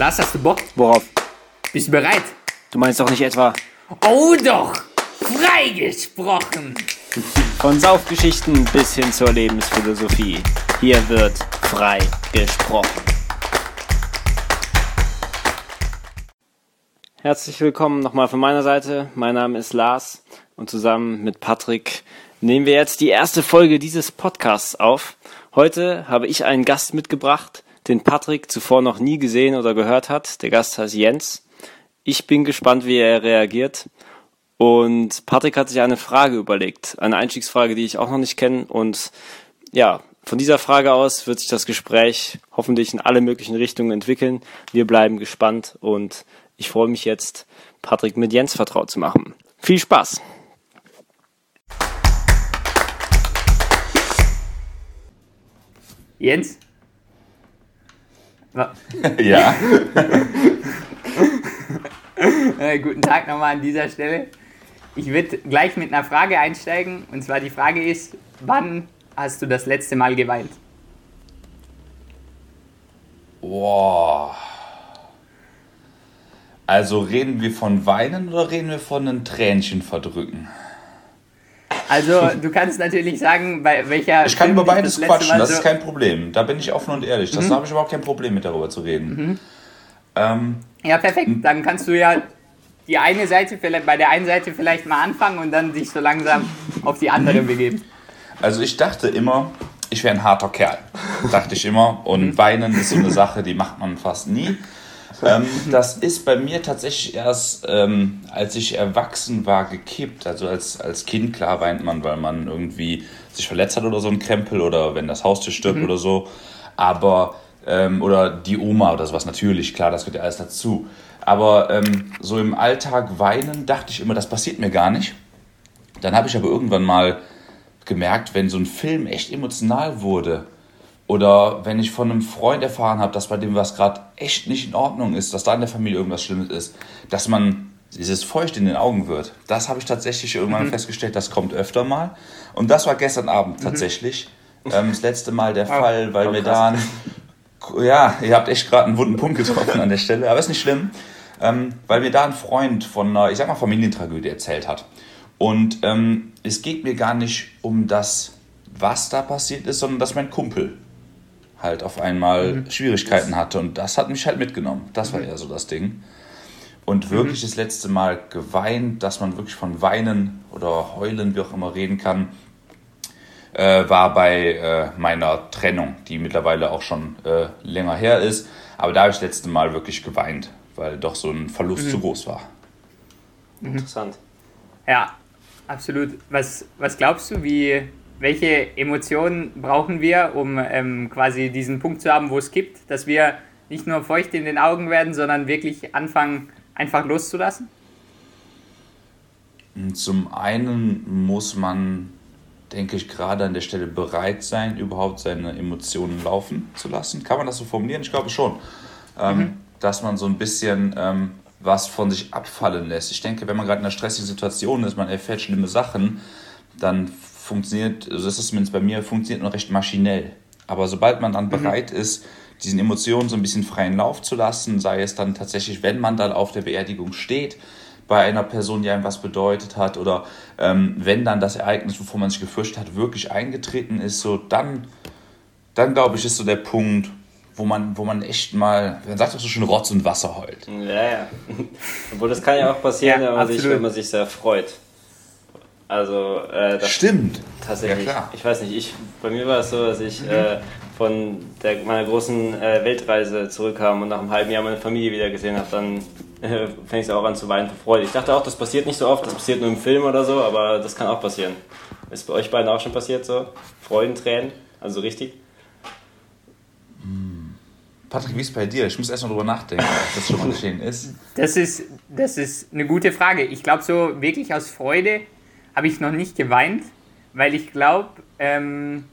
Lars, hast du Bock? Worauf? Bist du bereit? Du meinst doch nicht etwa Oh doch! Freigesprochen! von Saufgeschichten bis hin zur Lebensphilosophie. Hier wird frei gesprochen. Herzlich willkommen nochmal von meiner Seite. Mein Name ist Lars und zusammen mit Patrick nehmen wir jetzt die erste Folge dieses Podcasts auf. Heute habe ich einen Gast mitgebracht, den Patrick zuvor noch nie gesehen oder gehört hat. Der Gast heißt Jens. Ich bin gespannt, wie er reagiert. Und Patrick hat sich eine Frage überlegt, eine Einstiegsfrage, die ich auch noch nicht kenne. Und ja, von dieser Frage aus wird sich das Gespräch hoffentlich in alle möglichen Richtungen entwickeln. Wir bleiben gespannt und ich freue mich jetzt, Patrick mit Jens vertraut zu machen. Viel Spaß! Jens? Ja. Äh, guten Tag nochmal an dieser Stelle. Ich würde gleich mit einer Frage einsteigen. Und zwar die Frage ist, wann hast du das letzte Mal geweint? Boah. Also reden wir von Weinen oder reden wir von einem Tränchen verdrücken? Also du kannst natürlich sagen, bei welcher... Ich kann Film über beides das quatschen, das so- ist kein Problem. Da bin ich offen und ehrlich. Das da habe ich überhaupt kein Problem mit darüber zu reden. Ähm, Ja, perfekt. Dann kannst du ja die eine Seite vielleicht, bei der einen Seite vielleicht mal anfangen und dann dich so langsam auf die andere begeben. also ich dachte immer, ich wäre ein harter Kerl. Dachte ich immer. Und Weinen ist so eine Sache, die macht man fast nie. Ähm, das ist bei mir tatsächlich erst, ähm, als ich erwachsen war, gekippt. Also als, als Kind, klar, weint man, weil man irgendwie sich verletzt hat oder so ein Krempel oder wenn das Haustier stirbt oder so. Aber, ähm, oder die Oma oder sowas, natürlich, klar, das gehört ja alles dazu. Aber ähm, so im Alltag weinen, dachte ich immer, das passiert mir gar nicht. Dann habe ich aber irgendwann mal gemerkt, wenn so ein Film echt emotional wurde oder wenn ich von einem Freund erfahren habe, dass bei dem was gerade echt nicht in Ordnung ist, dass da in der Familie irgendwas Schlimmes ist, dass man dieses Feucht in den Augen wird. Das habe ich tatsächlich irgendwann festgestellt, das kommt öfter mal. Und das war gestern Abend tatsächlich ähm, das letzte Mal der Fall, weil mir da ein, ja, ihr habt echt gerade einen wunden Punkt getroffen an der Stelle, aber ist nicht schlimm, ähm, weil mir da ein Freund von einer, ich sag mal, Familientragödie erzählt hat. Und ähm, es geht mir gar nicht um das, was da passiert ist, sondern dass mein Kumpel halt auf einmal Schwierigkeiten hatte. Und das hat mich halt mitgenommen. Das war eher so das Ding. Und wirklich das letzte Mal geweint, dass man wirklich von Weinen oder Heulen, wie auch immer, reden kann, äh, war bei äh, meiner Trennung, die mittlerweile auch schon äh, länger her ist. Aber da habe ich das letzte Mal wirklich geweint, weil doch so ein Verlust zu groß war. Interessant. Ja, absolut. Was, was glaubst du, wie, welche Emotionen brauchen wir, um ähm, quasi diesen Punkt zu haben, wo es gibt, dass wir nicht nur feucht in den Augen werden, sondern wirklich anfangen, einfach loszulassen? Zum einen muss man, denke ich, gerade an der Stelle bereit sein, überhaupt seine Emotionen laufen zu lassen. Kann man das so formulieren? Ich glaube schon. Ähm, Dass man so ein bisschen ähm, was von sich abfallen lässt. Ich denke, wenn man gerade in einer stressigen Situation ist, man erfährt schlimme Sachen, dann funktioniert, also das ist zumindest bei mir, funktioniert nur recht maschinell. Aber sobald man dann bereit ist, diesen Emotionen so ein bisschen freien Lauf zu lassen, sei es dann tatsächlich, wenn man dann auf der Beerdigung steht, bei einer Person, die einem was bedeutet hat, oder ähm, wenn dann das Ereignis, wovor man sich gefürchtet hat, wirklich eingetreten ist, so dann, dann glaube ich, ist so der Punkt, wo man, wo man echt mal, man sagt doch so schön Rotz und Wasser heult. Ja, ja. Obwohl das kann ja auch passieren, Ja, wenn, man sich, wenn man sich sehr freut. Also, äh, das Stimmt. tatsächlich. Ja, klar. Ich weiß nicht, ich, bei mir war es so, dass ich äh, von der, meiner großen äh, Weltreise zurückkam und nach einem halben Jahr meine Familie wieder gesehen habe, dann äh, fängt es auch an zu weinen vor Freude. Ich dachte auch, das passiert nicht so oft, das passiert nur im Film oder so, aber das kann auch passieren. Ist bei euch beiden auch schon passiert so? Freudentränen? Also richtig? Patrick, wie ist es bei dir? Ich muss erst mal drüber nachdenken, ob das schon mal geschehen ist. Das ist, das ist eine gute Frage. Ich glaube, so wirklich aus Freude habe ich noch nicht geweint, weil ich glaube, ähm,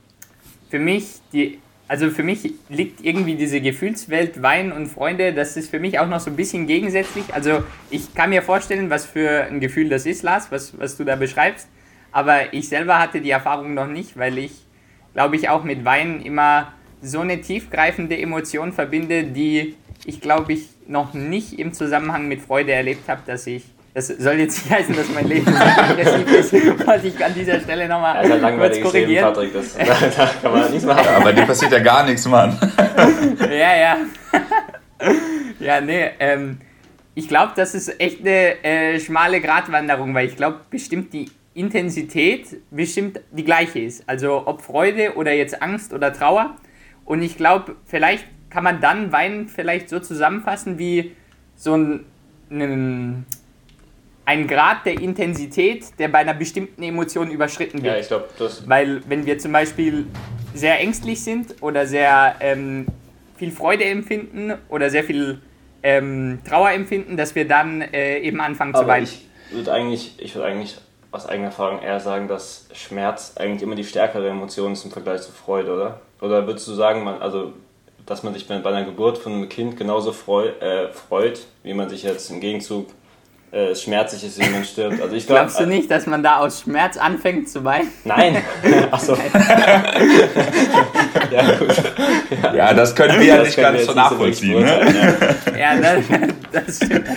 für mich die also für mich liegt irgendwie diese Gefühlswelt Wein und Freunde, das ist für mich auch noch so ein bisschen gegensätzlich. Also ich kann mir vorstellen, was für ein Gefühl das ist, Lars, was, was du da beschreibst. Aber ich selber hatte die Erfahrung noch nicht, weil ich, glaube ich, auch mit Wein immer so eine tiefgreifende Emotion verbinde, die ich glaube, ich noch nicht im Zusammenhang mit Freude erlebt habe, dass ich das soll jetzt nicht heißen, dass mein Leben aggressiv ist, wollte ich an dieser Stelle nochmal ja, halt kurz korrigieren. Leben, Patrick, das, da, kann man nichts machen. Ja, aber dir passiert ja gar nichts, Mann. ja, ja. ja, nee, ähm, ich glaube, das ist echt eine äh, schmale Gratwanderung, weil ich glaube, bestimmt die Intensität bestimmt die gleiche ist. Also ob Freude oder jetzt Angst oder Trauer. Und ich glaube, vielleicht kann man dann Weinen vielleicht so zusammenfassen wie so ein, ein, ein Grad der Intensität, der bei einer bestimmten Emotion überschritten wird. Ja, ich glaube, das. Weil wenn wir zum Beispiel sehr ängstlich sind oder sehr ähm, viel Freude empfinden oder sehr viel ähm, Trauer empfinden, dass wir dann äh, eben anfangen Aber zu weinen. Ich würde eigentlich, ich würde eigentlich aus eigener Erfahrung eher sagen, dass Schmerz eigentlich immer die stärkere Emotion ist im Vergleich zu Freude, oder? Oder würdest du sagen, man, also, dass man sich bei einer Geburt von einem Kind genauso freu, äh, freut, wie man sich jetzt im Gegenzug äh, schmerzlich ist, wie man stirbt. Also ich glaub, Glaubst du nicht, dass man da aus Schmerz anfängt zu weinen? Nein. Achso. ja, gut. Ja. ja, das können wir ja nicht ganz so nachvollziehen. Ne? Ja, das, das stimmt.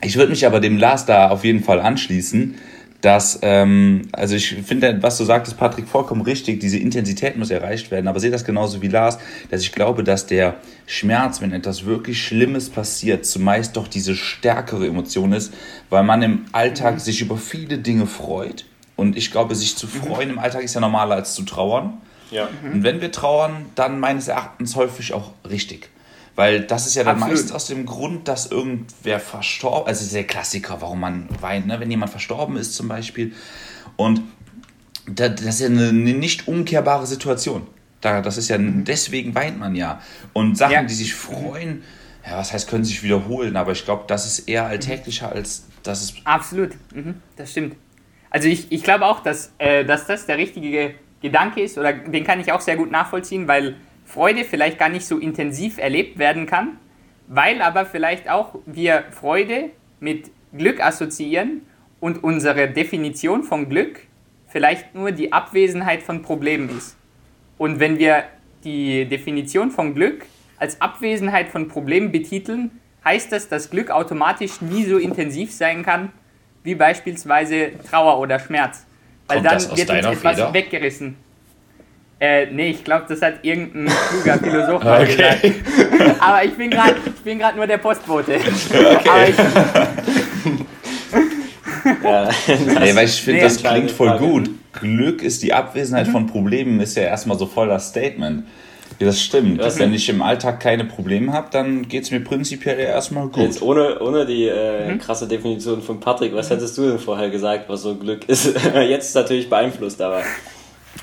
Ich würde mich aber dem Lars da auf jeden Fall anschließen, dass, ähm, also ich finde, was du sagtest, Patrick, vollkommen richtig, diese Intensität muss erreicht werden, aber sehe das genauso wie Lars, dass ich glaube, dass der Schmerz, wenn etwas wirklich Schlimmes passiert, zumeist doch diese stärkere Emotion ist, weil man im Alltag mhm. sich über viele Dinge freut und ich glaube, sich zu freuen mhm. im Alltag ist ja normaler als zu trauern. Ja. Und wenn wir trauern, dann meines Erachtens häufig auch richtig. Weil das ist ja dann Absolut. meist aus dem Grund, dass irgendwer verstorben, also der Klassiker, warum man weint, ne? wenn jemand verstorben ist zum Beispiel. Und das ist ja eine, nicht umkehrbare Situation. das ist ja, deswegen weint man ja. Und Sachen, ja. die sich freuen, ja, was heißt, können sich wiederholen, aber ich glaube, das ist eher alltäglicher als das ist. Absolut, mhm. das stimmt. Also ich, ich glaube auch, dass, äh, dass das der richtige Gedanke ist, oder den kann ich auch sehr gut nachvollziehen, weil Freude vielleicht gar nicht so intensiv erlebt werden kann, weil aber vielleicht auch wir Freude mit Glück assoziieren und unsere Definition von Glück vielleicht nur die Abwesenheit von Problemen ist. Und wenn wir die Definition von Glück als Abwesenheit von Problemen betiteln, heißt das, dass Glück automatisch nie so intensiv sein kann wie beispielsweise Trauer oder Schmerz. Weil Kommt dann wird uns etwas Feder? weggerissen. Äh, nee, ich glaube, das hat irgendein kluger Philosoph mal okay. gesagt. Aber ich bin gerade nur der Postbote. Okay. ja, nee, weil ich finde, nee, das klingt voll gut. Glück ist die Abwesenheit mhm. von Problemen, ist ja erstmal so voll das Statement. Ja, das stimmt. Ja, Wenn ich im Alltag keine Probleme habe, dann geht es mir prinzipiell erstmal gut. Jetzt ohne, ohne die äh, mhm. krasse Definition von Patrick, was hättest du denn vorher gesagt, was so Glück ist? Jetzt ist natürlich beeinflusst, aber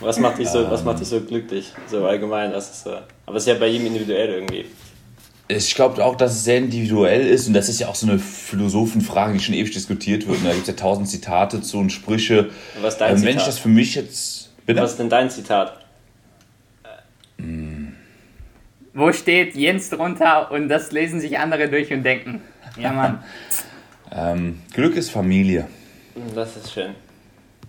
was macht dich so, was macht dich so glücklich? So allgemein, das ist so. Aber es ist ja bei jedem individuell irgendwie. Ich glaube auch, dass es sehr individuell ist und das ist ja auch so eine Philosophenfrage, die schon ewig diskutiert wird. Und da gibt es ja tausend Zitate zu und Sprüche. Was ist dein ähm, Zitat? Wenn ich das für mich jetzt. Bitte? Was ist denn dein Zitat? Hm. Wo steht Jens drunter und das lesen sich andere durch und denken. Ja, Mann. ähm, Glück ist Familie. Das ist schön.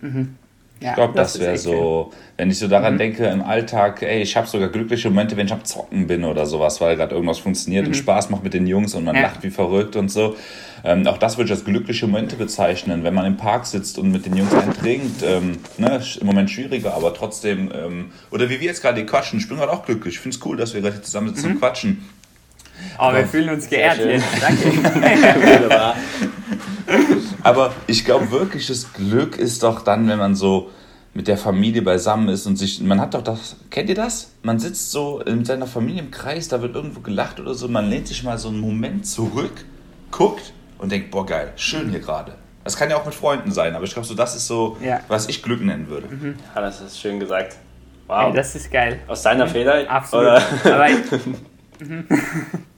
Mhm. Ja, ich glaube, das, das wäre so, wenn ich so daran mhm. denke, im Alltag, ey, ich habe sogar glückliche Momente, wenn ich am Zocken bin oder sowas, weil gerade irgendwas funktioniert mhm. und Spaß macht mit den Jungs und man ja. lacht wie verrückt und so. Ähm, auch das würde ich als glückliche Momente bezeichnen, wenn man im Park sitzt und mit den Jungs einen trinkt. Ähm, ne, Im Moment schwieriger, aber trotzdem, ähm, oder wie wir jetzt gerade quatschen, ich bin gerade auch glücklich. Ich finde es cool, dass wir gerade zusammen sitzen mhm. und quatschen. Oh, aber wir fühlen uns geehrt jetzt. Danke. Aber ich glaube wirklich, das Glück ist doch dann, wenn man so mit der Familie beisammen ist und sich, man hat doch das, kennt ihr das? Man sitzt so in seiner Familie im Kreis, da wird irgendwo gelacht oder so, man lehnt sich mal so einen Moment zurück, guckt und denkt, boah geil, schön hier gerade. Das kann ja auch mit Freunden sein, aber ich glaube so, das ist so, ja. was ich Glück nennen würde. Mhm. Ja, das ist schön gesagt. Wow. Ey, das ist geil. Aus deiner mhm. Feder? Absolut. Oder? Aber ich, mhm.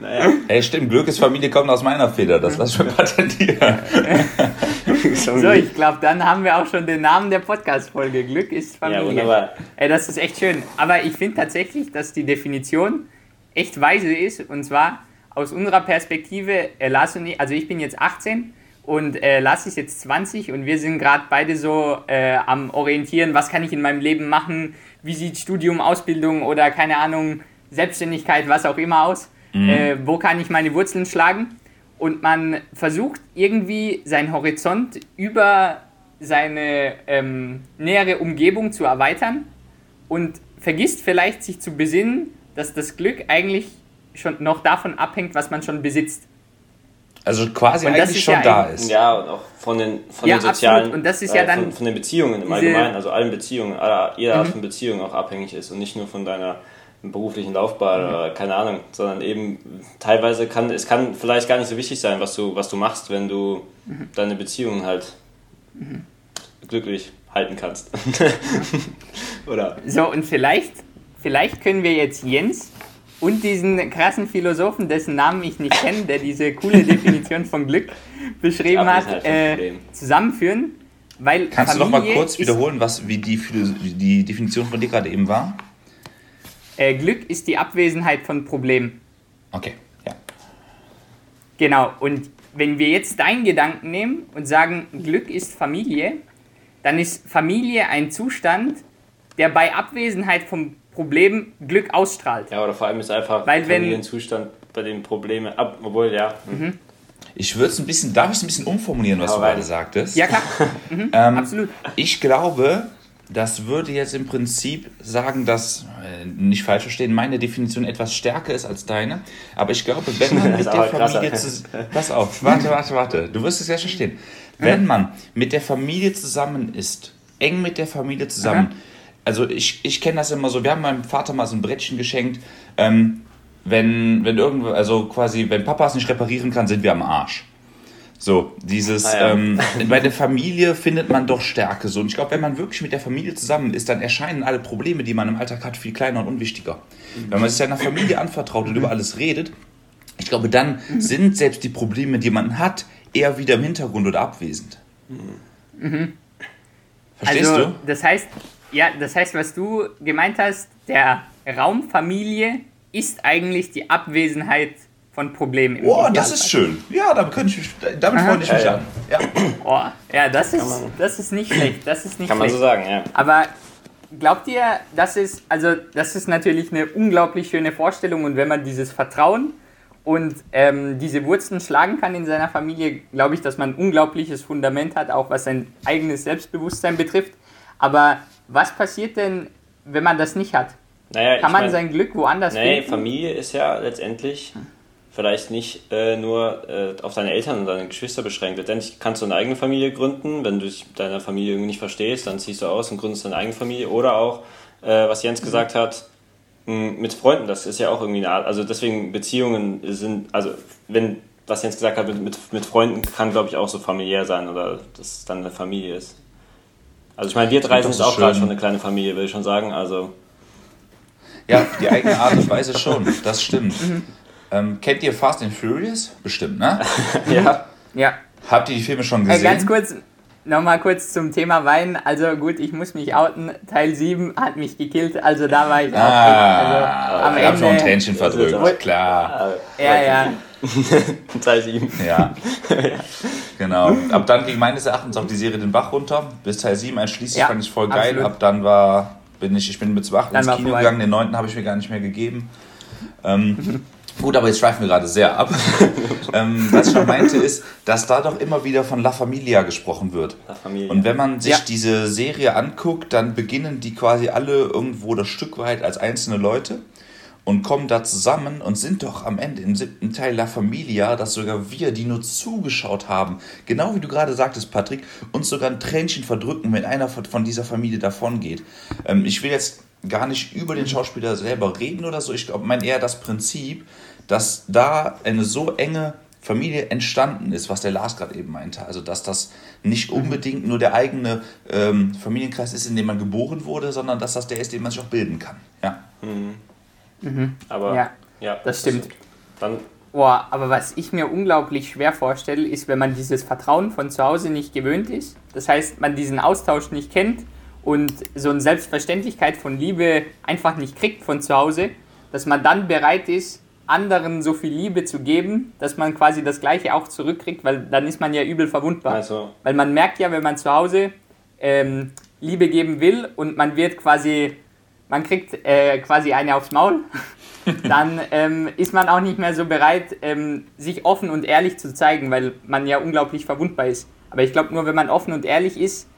Naja. Ey, stimmt, Glück ist Familie kommt aus meiner Feder, das lass schon patentieren. so, ich glaube, dann haben wir auch schon den Namen der Podcast-Folge. Glück ist Familie. Ja, wunderbar. Ey, das ist echt schön. Aber ich finde tatsächlich, dass die Definition echt weise ist. Und zwar aus unserer Perspektive, äh, Lars und ich, also ich bin jetzt 18 und äh, Lars ist jetzt 20 und wir sind gerade beide so äh, am Orientieren, was kann ich in meinem Leben machen, wie sieht Studium, Ausbildung oder keine Ahnung, Selbstständigkeit, was auch immer aus. Mhm. Äh, wo kann ich meine Wurzeln schlagen? Und man versucht irgendwie seinen Horizont über seine ähm, nähere Umgebung zu erweitern und vergisst vielleicht sich zu besinnen, dass das Glück eigentlich schon noch davon abhängt, was man schon besitzt. Also quasi und eigentlich schon ja da ist. Ja, und auch von den, von ja, den sozialen, absolut. und das ist ja äh, dann von, von, den Beziehungen im Allgemeinen, also allen Beziehungen, jeder Art mhm. von Beziehung auch abhängig ist und nicht nur von deiner beruflichen Laufbahn mhm. oder keine Ahnung, sondern eben teilweise kann es kann vielleicht gar nicht so wichtig sein, was du was du machst, wenn du mhm. deine Beziehungen halt mhm. glücklich halten kannst. oder? So und vielleicht vielleicht können wir jetzt Jens und diesen krassen Philosophen, dessen Namen ich nicht kenne, der diese coole Definition von Glück beschrieben hat, halt äh, zusammenführen. Weil Kannst Familie du noch mal kurz wiederholen, was, wie, die, wie die Definition von dir gerade eben war? Äh, Glück ist die Abwesenheit von Problemen. Okay, ja. Genau, und wenn wir jetzt deinen Gedanken nehmen und sagen, Glück ist Familie, dann ist Familie ein Zustand, der bei Abwesenheit von Problem Glück ausstrahlt. Ja, oder vor allem ist einfach Weil Familienzustand bei den Problemen ab, obwohl ja. Mhm. Ich würde es ein bisschen, darf ich es ein bisschen umformulieren, was ja, du gerade sagtest? Ja, klar. Mhm, ähm, absolut. Ich glaube, das würde jetzt im Prinzip sagen, dass, äh, nicht falsch verstehen, meine Definition etwas stärker ist als deine. Aber ich glaube, wenn man mit der Familie zusammen. Pass auf, warte, warte, warte. Du wirst es ja verstehen. Wenn man mit der Familie zusammen ist, eng mit der Familie zusammen, also ich, ich kenne das immer so, wir haben meinem Vater mal so ein Brettchen geschenkt, ähm, wenn, wenn irgendwo, also quasi, wenn Papa es nicht reparieren kann, sind wir am Arsch. So, dieses, ah, ja. ähm, bei der Familie findet man doch Stärke. So. Und ich glaube, wenn man wirklich mit der Familie zusammen ist, dann erscheinen alle Probleme, die man im Alltag hat, viel kleiner und unwichtiger. Mhm. Wenn man sich seiner Familie anvertraut und über alles redet, ich glaube, dann mhm. sind selbst die Probleme, die man hat, eher wieder im Hintergrund oder abwesend. Mhm. Verstehst also, du? Das heißt, ja, das heißt, was du gemeint hast, der Raum Familie ist eigentlich die Abwesenheit von Problemen im Oh, das ist schön. Ja, damit, ich, damit freue ich mich ja, an. Ja, oh, ja das, ist, das ist nicht schlecht. Das ist nicht kann schlecht. man so sagen, ja. Aber glaubt ihr, das ist, also das ist natürlich eine unglaublich schöne Vorstellung und wenn man dieses Vertrauen und ähm, diese Wurzeln schlagen kann in seiner Familie, glaube ich, dass man ein unglaubliches Fundament hat, auch was sein eigenes Selbstbewusstsein betrifft. Aber was passiert denn, wenn man das nicht hat? Naja, Kann man mein, sein Glück woanders nee, finden? Familie ist ja letztendlich vielleicht nicht äh, nur äh, auf deine Eltern und deine Geschwister beschränkt. Letztendlich kannst du eine eigene Familie gründen. Wenn du dich mit deiner Familie irgendwie nicht verstehst, dann ziehst du aus und gründest deine eigene Familie. Oder auch, äh, was Jens gesagt hat, mit Freunden. Das ist ja auch irgendwie eine Art. Also deswegen Beziehungen sind, also wenn, was Jens gesagt hat, mit, mit, mit Freunden kann, glaube ich, auch so familiär sein oder dass es dann eine Familie ist. Also ich meine, wir drei sind auch gerade schon eine kleine Familie, will ich schon sagen. Also ja, die eigene Art und Weise schon, das stimmt. Ähm, kennt ihr Fast and Furious? Bestimmt, ne? ja. ja. Habt ihr die Filme schon gesehen? Äh, ganz kurz, nochmal kurz zum Thema Wein. Also gut, ich muss mich outen. Teil 7 hat mich gekillt, also da war ich auch. Ah, also, am ich Ende. schon ein Tränchen verdrückt, klar. Ja, ja. Teil 7. Ja. genau. Ab dann ging meines Erachtens auch die Serie den Bach runter. Bis Teil 7 einschließlich ja, fand ich voll geil. Absolut. Ab dann war, bin ich, ich bin mit 8 ins Kino vorbei. gegangen. Den 9. habe ich mir gar nicht mehr gegeben. Ähm, Gut, aber jetzt schweifen wir gerade sehr ab. ähm, was ich schon meinte, ist, dass da doch immer wieder von La Familia gesprochen wird. La Familia. Und wenn man sich ja. diese Serie anguckt, dann beginnen die quasi alle irgendwo das Stück weit als einzelne Leute und kommen da zusammen und sind doch am Ende im siebten Teil La Familia, dass sogar wir, die nur zugeschaut haben, genau wie du gerade sagtest, Patrick, uns sogar ein Tränchen verdrücken, wenn einer von dieser Familie davon geht. Ähm, ich will jetzt gar nicht über den Schauspieler selber reden oder so. Ich glaube, mein eher das Prinzip, dass da eine so enge Familie entstanden ist, was der Lars gerade eben meinte. Also, dass das nicht mhm. unbedingt nur der eigene ähm, Familienkreis ist, in dem man geboren wurde, sondern dass das der ist, den man sich auch bilden kann. Ja. Mhm. Mhm. Aber ja, ja das stimmt. Dann Boah, aber was ich mir unglaublich schwer vorstelle, ist, wenn man dieses Vertrauen von zu Hause nicht gewöhnt ist. Das heißt, man diesen Austausch nicht kennt und so eine Selbstverständlichkeit von Liebe einfach nicht kriegt von zu Hause, dass man dann bereit ist, anderen so viel Liebe zu geben, dass man quasi das Gleiche auch zurückkriegt, weil dann ist man ja übel verwundbar. Also. Weil man merkt ja, wenn man zu Hause ähm, Liebe geben will und man wird quasi man kriegt äh, quasi eine aufs Maul, dann ähm, ist man auch nicht mehr so bereit, ähm, sich offen und ehrlich zu zeigen, weil man ja unglaublich verwundbar ist. Aber ich glaube, nur wenn man offen und ehrlich ist,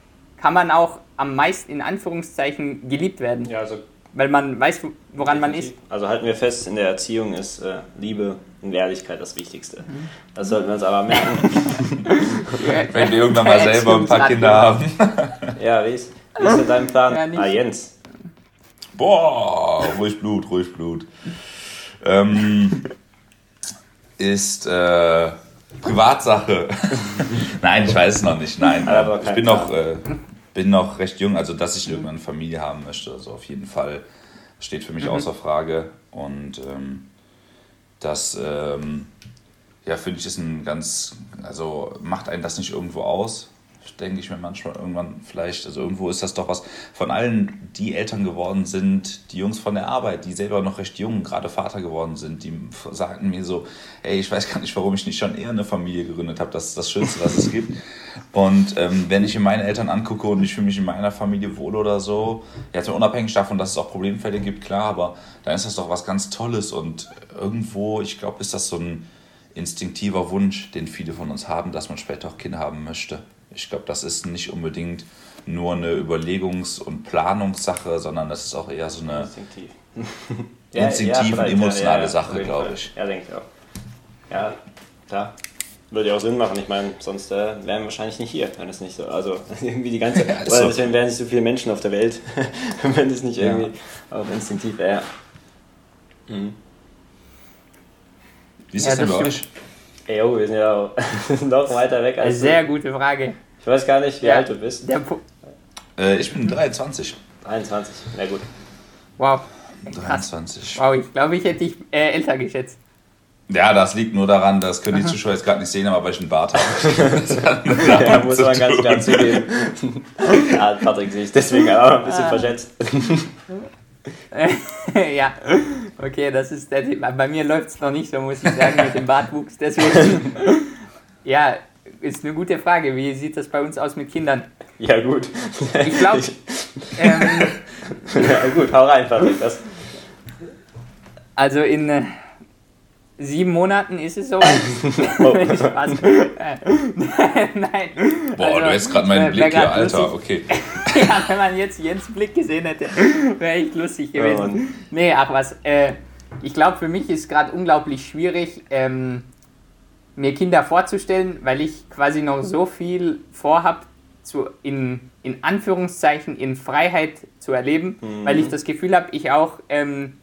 kann man auch am meisten in Anführungszeichen geliebt werden. Ja, also weil man weiß, woran man ist. Also halten wir fest, in der Erziehung ist äh, Liebe und Ehrlichkeit das Wichtigste. Das sollten wir uns aber merken. Wenn wir irgendwann mal selber ein paar Kinder haben. ja, wie ist, wie ist denn dein Plan? Ja, ah, Jens. Boah, ruhig Blut, ruhig Blut. Ähm, ist äh, Privatsache. Nein, ich weiß es noch nicht. Nein, ich bin noch, äh, bin noch recht jung, also dass ich irgendwann eine Familie haben möchte, also auf jeden Fall steht für mich außer Frage. Und ähm, das, ähm, ja, finde ich, ist ein ganz, also macht einen das nicht irgendwo aus? Denke ich mir manchmal irgendwann vielleicht, also irgendwo ist das doch was von allen, die Eltern geworden sind, die Jungs von der Arbeit, die selber noch recht jung, gerade Vater geworden sind, die sagten mir so, ey, ich weiß gar nicht, warum ich nicht schon eher eine Familie gegründet habe, das ist das Schönste, was es gibt. Und ähm, wenn ich mir meine Eltern angucke und ich fühle mich in meiner Familie wohl oder so, jetzt mal unabhängig davon, dass es auch Problemfälle gibt, klar, aber dann ist das doch was ganz Tolles und irgendwo, ich glaube, ist das so ein instinktiver Wunsch, den viele von uns haben, dass man später auch Kinder haben möchte. Ich glaube, das ist nicht unbedingt nur eine Überlegungs- und Planungssache, sondern das ist auch eher so eine Instinktiv. instinktiv und vielleicht, emotionale auf Sache, glaube ich. Ja, denke ich auch. Ja, klar. Würde ja auch Sinn machen. Ich meine, sonst äh, wären wir wahrscheinlich nicht hier, wenn es nicht so. Also irgendwie die ganze. Ja, so. deswegen wären nicht so viele Menschen auf der Welt, wenn es nicht Ja. irgendwie auch instinktiv wäre. Mhm. Wie ist Ja, das denn das bei stimmt. euch? Oh, wir sind ja auch noch weiter weg Eine als sehr du. gute Frage. Ich weiß gar nicht, wie Ja. alt du bist. Äh, ich bin 23. 23. Na gut. wow. Krass. 23. Wow, ich glaube, ich hätte dich äh, älter geschätzt. Ja, das liegt nur daran, das können die Zuschauer jetzt gerade nicht sehen, aber weil ich einen Bart habe. Ja, muss man ganz klar zugeben. ja, Patrick sehe ich deswegen auch ein bisschen verschätzt. ja, okay, das ist der Thema. Bei mir läuft es noch nicht so, muss ich sagen, mit dem Bartwuchs. Deswegen, ja, ist eine gute Frage. Wie sieht das bei uns aus mit Kindern? Ja, gut. Ich glaube, ähm, ja, gut, hau rein, Patrick. Das, also in äh, sieben Monaten ist es soweit. oh. Nein. Boah, Also, du hättest gerade meinen Blick hier, Alter. lustig. Okay. Ja, wenn man jetzt Jens Blick gesehen hätte, wäre echt lustig Ja, gewesen. Mann. nee, ach was. Äh, ich glaube, für mich ist gerade unglaublich schwierig, ähm, mir Kinder vorzustellen, weil ich quasi noch so viel vorhab, zu, in, in Anführungszeichen in Freiheit zu erleben, weil ich das Gefühl habe, ich auch, ähm,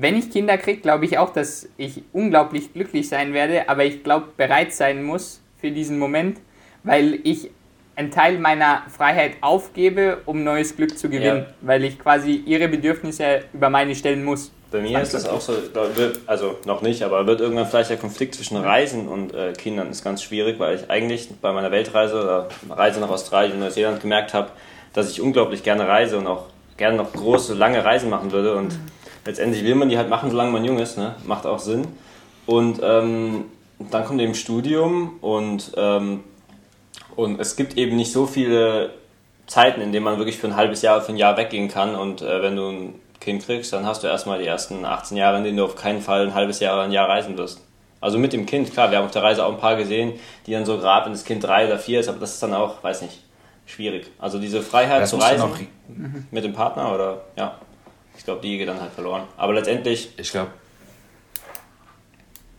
wenn ich Kinder kriege, glaube ich auch, dass ich unglaublich glücklich sein werde, aber ich glaube, bereit sein muss für diesen Moment, weil ich einen Teil meiner Freiheit aufgebe, um neues Glück zu gewinnen, Ja. weil ich quasi ihre Bedürfnisse über meine stellen muss. Bei mir ist das auch so, also noch nicht, aber wird irgendwann vielleicht der Konflikt zwischen Reisen und äh, Kindern ist ganz schwierig, weil ich eigentlich bei meiner Weltreise oder Reise nach Australien und Neuseeland gemerkt habe, dass ich unglaublich gerne reise und auch gerne noch große, lange Reisen machen würde und letztendlich will man die halt machen, solange man jung ist, ne? macht auch Sinn. Und ähm, dann kommt eben Studium und, ähm, und es gibt eben nicht so viele Zeiten, in denen man wirklich für ein halbes Jahr, für ein Jahr weggehen kann. Und äh, wenn du ein Kind kriegst, dann hast du erstmal die ersten 18 Jahre, in denen du auf keinen Fall ein halbes Jahr oder ein Jahr reisen wirst. Also mit dem Kind, klar, wir haben auf der Reise auch ein paar gesehen, die dann so gerade, wenn das Kind drei oder vier ist, aber das ist dann auch, weiß nicht, schwierig. Also diese Freiheit Das zu reisen mit dem Partner oder ja, ich glaube, die geht dann halt verloren. Aber letztendlich, ich glaube,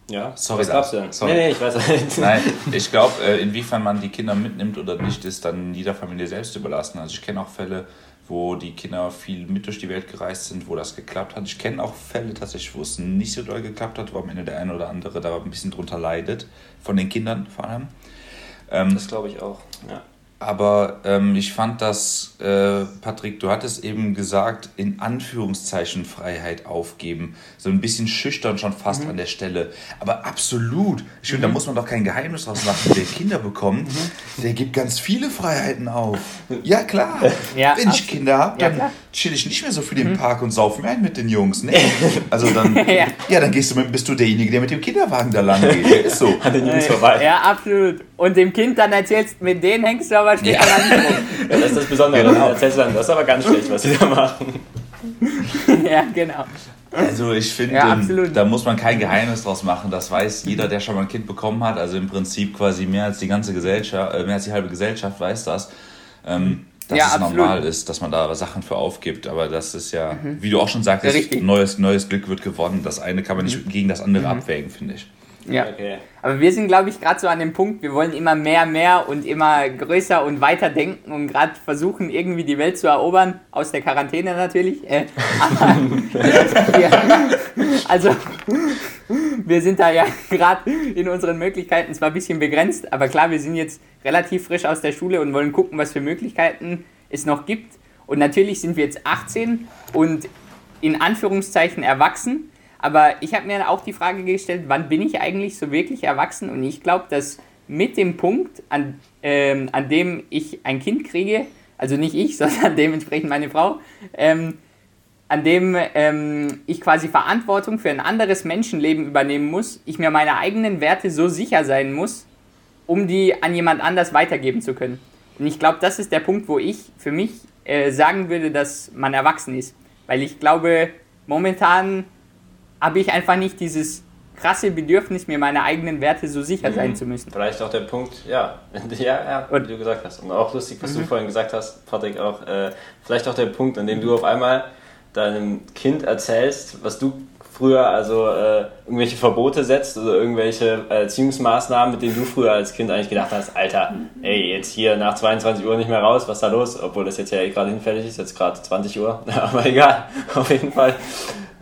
ja, Sorry, was du denn? sorry. Nee, nee, ich weiß nicht. nein, ich glaube, äh, inwiefern man die Kinder mitnimmt oder nicht, ist dann jeder Familie selbst überlassen. Also ich kenne auch Fälle, wo die Kinder viel mit durch die Welt gereist sind, wo das geklappt hat. Ich kenne auch Fälle tatsächlich, wo es nicht so doll geklappt hat, wo am Ende der eine oder andere da ein bisschen drunter leidet, von den Kindern vor allem. Ähm, Das glaube ich auch. Ja. Aber ähm, ich fand das, äh, Patrick, du hattest eben gesagt, in Anführungszeichen Freiheit aufgeben. So ein bisschen schüchtern schon fast Mhm. an der Stelle. Aber absolut. Ich finde, da muss man doch kein Geheimnis draus machen. Wer Kinder bekommt, Mhm. der gibt ganz viele Freiheiten auf. Ja, klar. Ja, Wenn ich. Kinder habe, Ja, dann klar. Mhm. chill ich nicht mehr so viel im Park und saufe mir ein mit den Jungs. Nee. Also dann, Ja. ja. dann gehst du mit, bist du derjenige, der mit dem Kinderwagen da lang geht. Der ist so. An den Jungs vorbei. Ja, absolut. Und dem Kind dann erzählst, mit denen hängst du aber später Ja. rum. Ja, das ist das Besondere. Genau. Erzählst du dann, das ist aber ganz schlecht, was sie da machen. ja, genau. Also ich finde, Ja, ähm, da muss man kein Geheimnis draus machen. Das weiß jeder, der schon mal ein Kind bekommen hat. Also im Prinzip quasi mehr als die ganze Gesellschaft, äh, mehr als die halbe Gesellschaft weiß das. Ähm, dass Ja, es absolut. normal ist, dass man da Sachen für aufgibt. Aber das ist ja, wie du auch schon sagtest, neues, neues Glück wird gewonnen. Das eine kann man nicht gegen das andere abwägen, finde ich. Ja. Okay. Aber wir sind, glaube ich, gerade so an dem Punkt, wir wollen immer mehr, mehr und immer größer und weiter denken und gerade versuchen, irgendwie die Welt zu erobern, aus der Quarantäne natürlich. Äh, aber also, wir sind da ja gerade in unseren Möglichkeiten zwar ein bisschen begrenzt, aber klar, wir sind jetzt relativ frisch aus der Schule und wollen gucken, was für Möglichkeiten es noch gibt. Und natürlich sind wir jetzt 18 und in Anführungszeichen erwachsen. Aber ich habe mir auch die Frage gestellt, wann bin ich eigentlich so wirklich erwachsen? Und ich glaube, dass mit dem Punkt, an, ähm, an dem ich ein Kind kriege, also nicht ich, sondern dementsprechend meine Frau, ähm, an dem ähm, ich quasi Verantwortung für ein anderes Menschenleben übernehmen muss, ich mir meine eigenen Werte so sicher sein muss, um die an jemand anders weitergeben zu können. Und ich glaube, das ist der Punkt, wo ich für mich äh, sagen würde, dass man erwachsen ist. Weil ich glaube, momentan habe ich einfach nicht dieses krasse Bedürfnis, mir meine eigenen Werte so sicher sein zu müssen. Vielleicht auch der Punkt, ja, ja, ja wie Und- du gesagt hast. Und auch lustig, was du vorhin gesagt hast, Patrick, auch äh, vielleicht auch der Punkt, an dem du auf einmal deinem Kind erzählst, was du früher also äh, irgendwelche Verbote setzt oder irgendwelche Erziehungsmaßnahmen, mit denen du früher als Kind eigentlich gedacht hast, Alter, ey, jetzt hier nach 22 Uhr nicht mehr raus, was ist da los? Obwohl das jetzt ja eh gerade hinfällig ist, jetzt gerade 20 Uhr, aber egal, auf jeden Fall.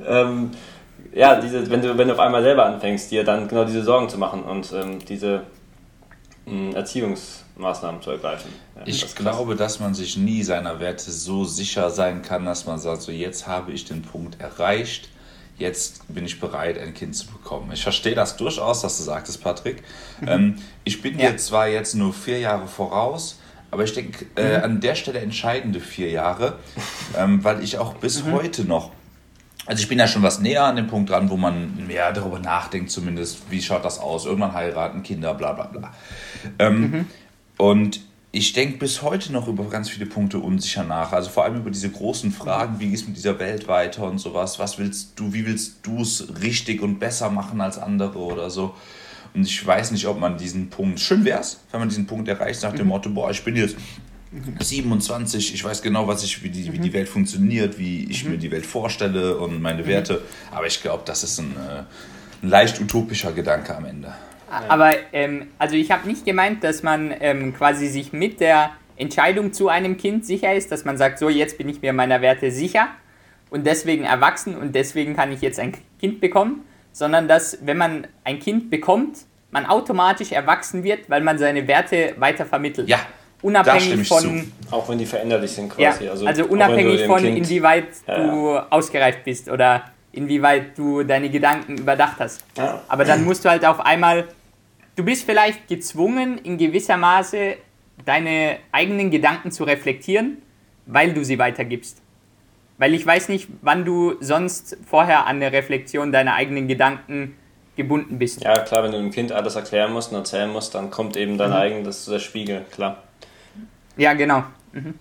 Ähm, ja, diese, wenn, du, wenn du auf einmal selber anfängst, dir dann genau diese Sorgen zu machen und ähm, diese mh, Erziehungsmaßnahmen zu ergreifen. Ja, das Ich krass. glaube, dass man sich nie seiner Werte so sicher sein kann, dass man sagt, so jetzt habe ich den Punkt erreicht, jetzt bin ich bereit, ein Kind zu bekommen. Ich verstehe das durchaus, dass du sagtest, Patrick. Ähm, ich bin Ja. dir zwar jetzt nur vier Jahre voraus, aber ich denke, äh, an der Stelle entscheidende vier Jahre, ähm, weil ich auch bis heute noch also ich bin ja schon was näher an dem Punkt dran, wo man mehr darüber nachdenkt, zumindest, wie schaut das aus, irgendwann heiraten, Kinder, bla bla bla. Ähm, Und ich denke bis heute noch über ganz viele Punkte unsicher nach. Also vor allem über diese großen Fragen, wie geht es mit dieser Welt weiter und sowas. Was willst du, wie willst du es richtig und besser machen als andere oder so. Und ich weiß nicht, ob man diesen Punkt, schön wäre es, wenn man diesen Punkt erreicht, nach dem Motto, boah, ich bin jetzt 27, ich weiß genau, was ich, wie, die, wie die Welt funktioniert, wie ich mir die Welt vorstelle und meine Werte. Aber ich glaube, das ist ein, äh, ein leicht utopischer Gedanke am Ende. Aber ähm, also ich habe nicht gemeint, dass man ähm, quasi sich mit der Entscheidung zu einem Kind sicher ist, dass man sagt, so jetzt bin ich mir meiner Werte sicher und deswegen erwachsen und deswegen kann ich jetzt ein Kind bekommen, sondern dass wenn man ein Kind bekommt, man automatisch erwachsen wird, weil man seine Werte weiter vermittelt. Ja, Unabhängig von zu. Auch wenn die veränderlich sind ja, quasi. also, auch wenn du unabhängig von Kind- inwieweit Ja, du ausgereift bist oder inwieweit du deine Gedanken überdacht hast. Ja. Aber dann musst du halt auf einmal, du bist vielleicht gezwungen, in gewisser Maße deine eigenen Gedanken zu reflektieren, weil du sie weitergibst. Weil ich weiß nicht, wann du sonst vorher an der Reflexion deiner eigenen Gedanken gebunden bist. Ja, klar, wenn du dem Kind alles erklären musst und erzählen musst, dann kommt eben Mhm. dein eigenes der Spiegel, klar. Ja, genau. Hm,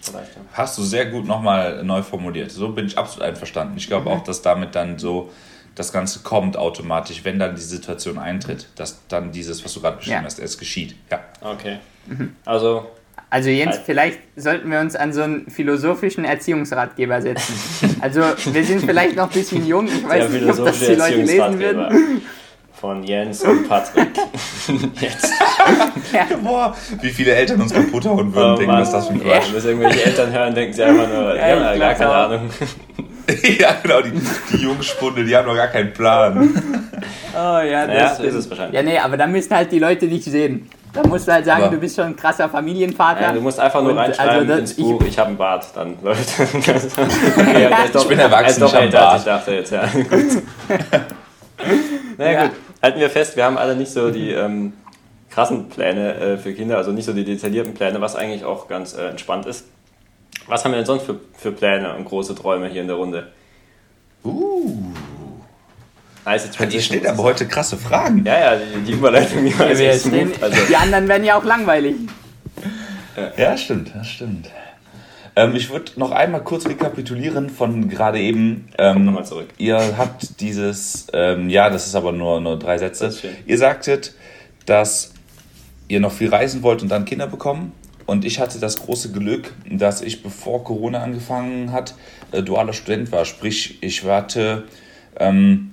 vielleicht, ja. Hast du sehr gut nochmal neu formuliert. So bin ich absolut einverstanden. Ich glaube auch, dass damit dann so das Ganze kommt automatisch, wenn dann die Situation eintritt, dass dann dieses, was du gerade beschrieben Ja. hast, es geschieht. Ja. Okay. Mhm. Also, Also Jens, Halt. vielleicht sollten wir uns an so einen philosophischen Erziehungsratgeber setzen. Also wir sind vielleicht noch ein bisschen jung, ich der weiß nicht, ob das die Leute lesen Erziehungsratgeber würden. von Jens und Patrick. Jetzt. Boah, wie viele Eltern uns kaputt hauen würden, Oh denken, Mann. dass das für ein Wenn Quatsch das irgendwelche Eltern hören, denken sie einfach nur, Ja, ich ja gar keine. Ahnung. ja, genau, die, die Jungspunde, die haben noch gar keinen Plan. Oh ja, das Ja, ist es wahrscheinlich. Ja, nee, aber dann müssen halt die Leute dich sehen. Da musst du halt sagen, Aber- du bist schon ein krasser Familienvater. Ja, du musst einfach nur Und, reinschreiben also das- ins ich- Buch, ich, habe einen Bart, dann läuft okay, ja, doch, Ich bin erwachsen, er ich hab einen älter, als ich Bart. dachte jetzt, ja. Gut. Na ja, Ja. gut, halten wir fest, wir haben alle nicht so die ähm, krassen Pläne äh, für Kinder, also nicht so die detaillierten Pläne, was eigentlich auch ganz äh, entspannt ist. Was haben wir denn sonst für, für Pläne und große Träume hier in der Runde? Uh, Nice die ich aber heute krasse Fragen. Ja, ja, die, die Überleitung die war Ja, jetzt wir echt stehen. Also, die anderen werden ja auch langweilig. Ja, stimmt, das stimmt. Ähm, ich würde noch einmal kurz rekapitulieren von gerade eben. Ähm, nochmal zurück. Ihr habt dieses, ähm, ja, das ist aber nur, nur drei Sätze. Ihr sagtet, dass ihr noch viel reisen wollt und dann Kinder bekommen. Und ich hatte das große Glück, dass ich, bevor Corona angefangen hat, äh, dualer Student war. Sprich, ich warte, ähm,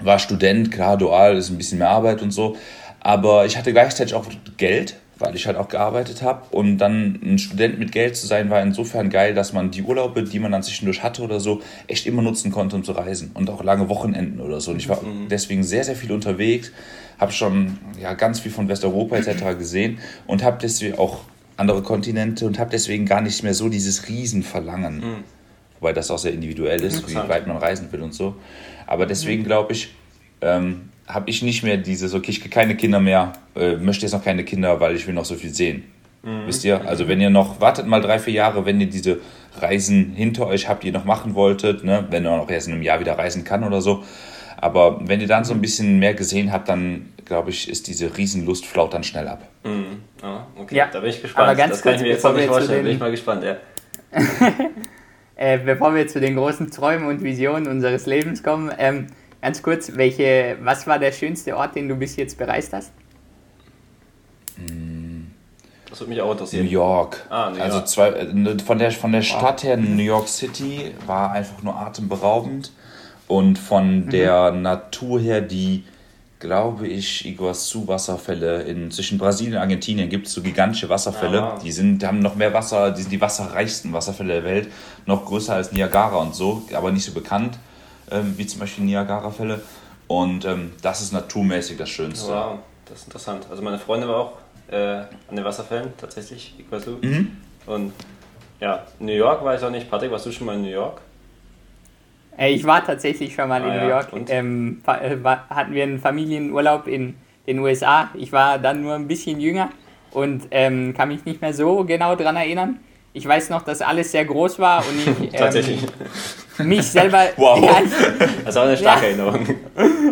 war Student, klar, dual ist ein bisschen mehr Arbeit und so. Aber ich hatte gleichzeitig auch Geld, weil ich halt auch gearbeitet habe. Und dann ein Student mit Geld zu sein, war insofern geil, dass man die Urlaube, die man dann zwischendurch hatte oder so, echt immer nutzen konnte, um zu reisen. Und auch lange Wochenenden oder so. Und ich war deswegen sehr, sehr viel unterwegs, habe schon ja, ganz viel von Westeuropa etc. gesehen und habe deswegen auch andere Kontinente und habe deswegen gar nicht mehr so dieses Riesenverlangen. Wobei das auch sehr individuell ist, wie weit man reisen will und so. Aber deswegen glaube ich, ähm, habe ich nicht mehr dieses, okay, ich kriege keine Kinder mehr, äh, möchte jetzt noch keine Kinder, weil ich will noch so viel sehen. Wisst ihr? Also wenn ihr noch, wartet mal drei, vier Jahre, wenn ihr diese Reisen hinter euch habt, die ihr noch machen wolltet, ne? wenn ihr noch erst in einem Jahr wieder reisen kann oder so. Aber wenn ihr dann so ein bisschen mehr gesehen habt, dann glaube ich, ist diese Riesenlust flaut dann schnell ab. Mhm. Ah, okay, Ja, da bin ich gespannt. aber ganz das kann ich kurz, mir jetzt noch nicht wir zu vorstellen. Bin den- ich mal gespannt, ja. Äh, bevor wir zu den großen Träumen und Visionen unseres Lebens kommen, ähm, ganz kurz, welche, was war der schönste Ort, den du bis jetzt bereist hast? Das würde mich auch New interessieren. York. Ah, New Also York. zwei, äh, von, der, von der Stadt her, New York City, war einfach nur atemberaubend. Und von Mhm. der Natur her, die, glaube ich, Iguazu-Wasserfälle in, zwischen Brasilien und Argentinien gibt es so gigantische Wasserfälle. Ah. Die sind, haben noch mehr Wasser, die sind die wasserreichsten Wasserfälle der Welt. Noch größer als Niagara und so, aber nicht so bekannt ähm, wie zum Beispiel Niagara-Fälle. Und ähm, das ist naturmäßig das Schönste. Wow, das ist interessant. Also meine Freundin war auch äh, an den Wasserfällen, tatsächlich, Iguazu. Mhm. Und ja, New York war ich auch nicht. Patrick, warst du schon mal in New York? Ich war tatsächlich schon mal Ah, in ja, New York. Ähm, äh, war, hatten wir einen Familienurlaub in den USA. Ich war dann nur ein bisschen jünger und ähm, kann mich nicht mehr so genau dran erinnern. Ich weiß noch, dass alles sehr groß war und ich Tatsächlich. ähm, mich selber. Wow. Ja, ich, Das auch eine starke Ja. Erinnerung.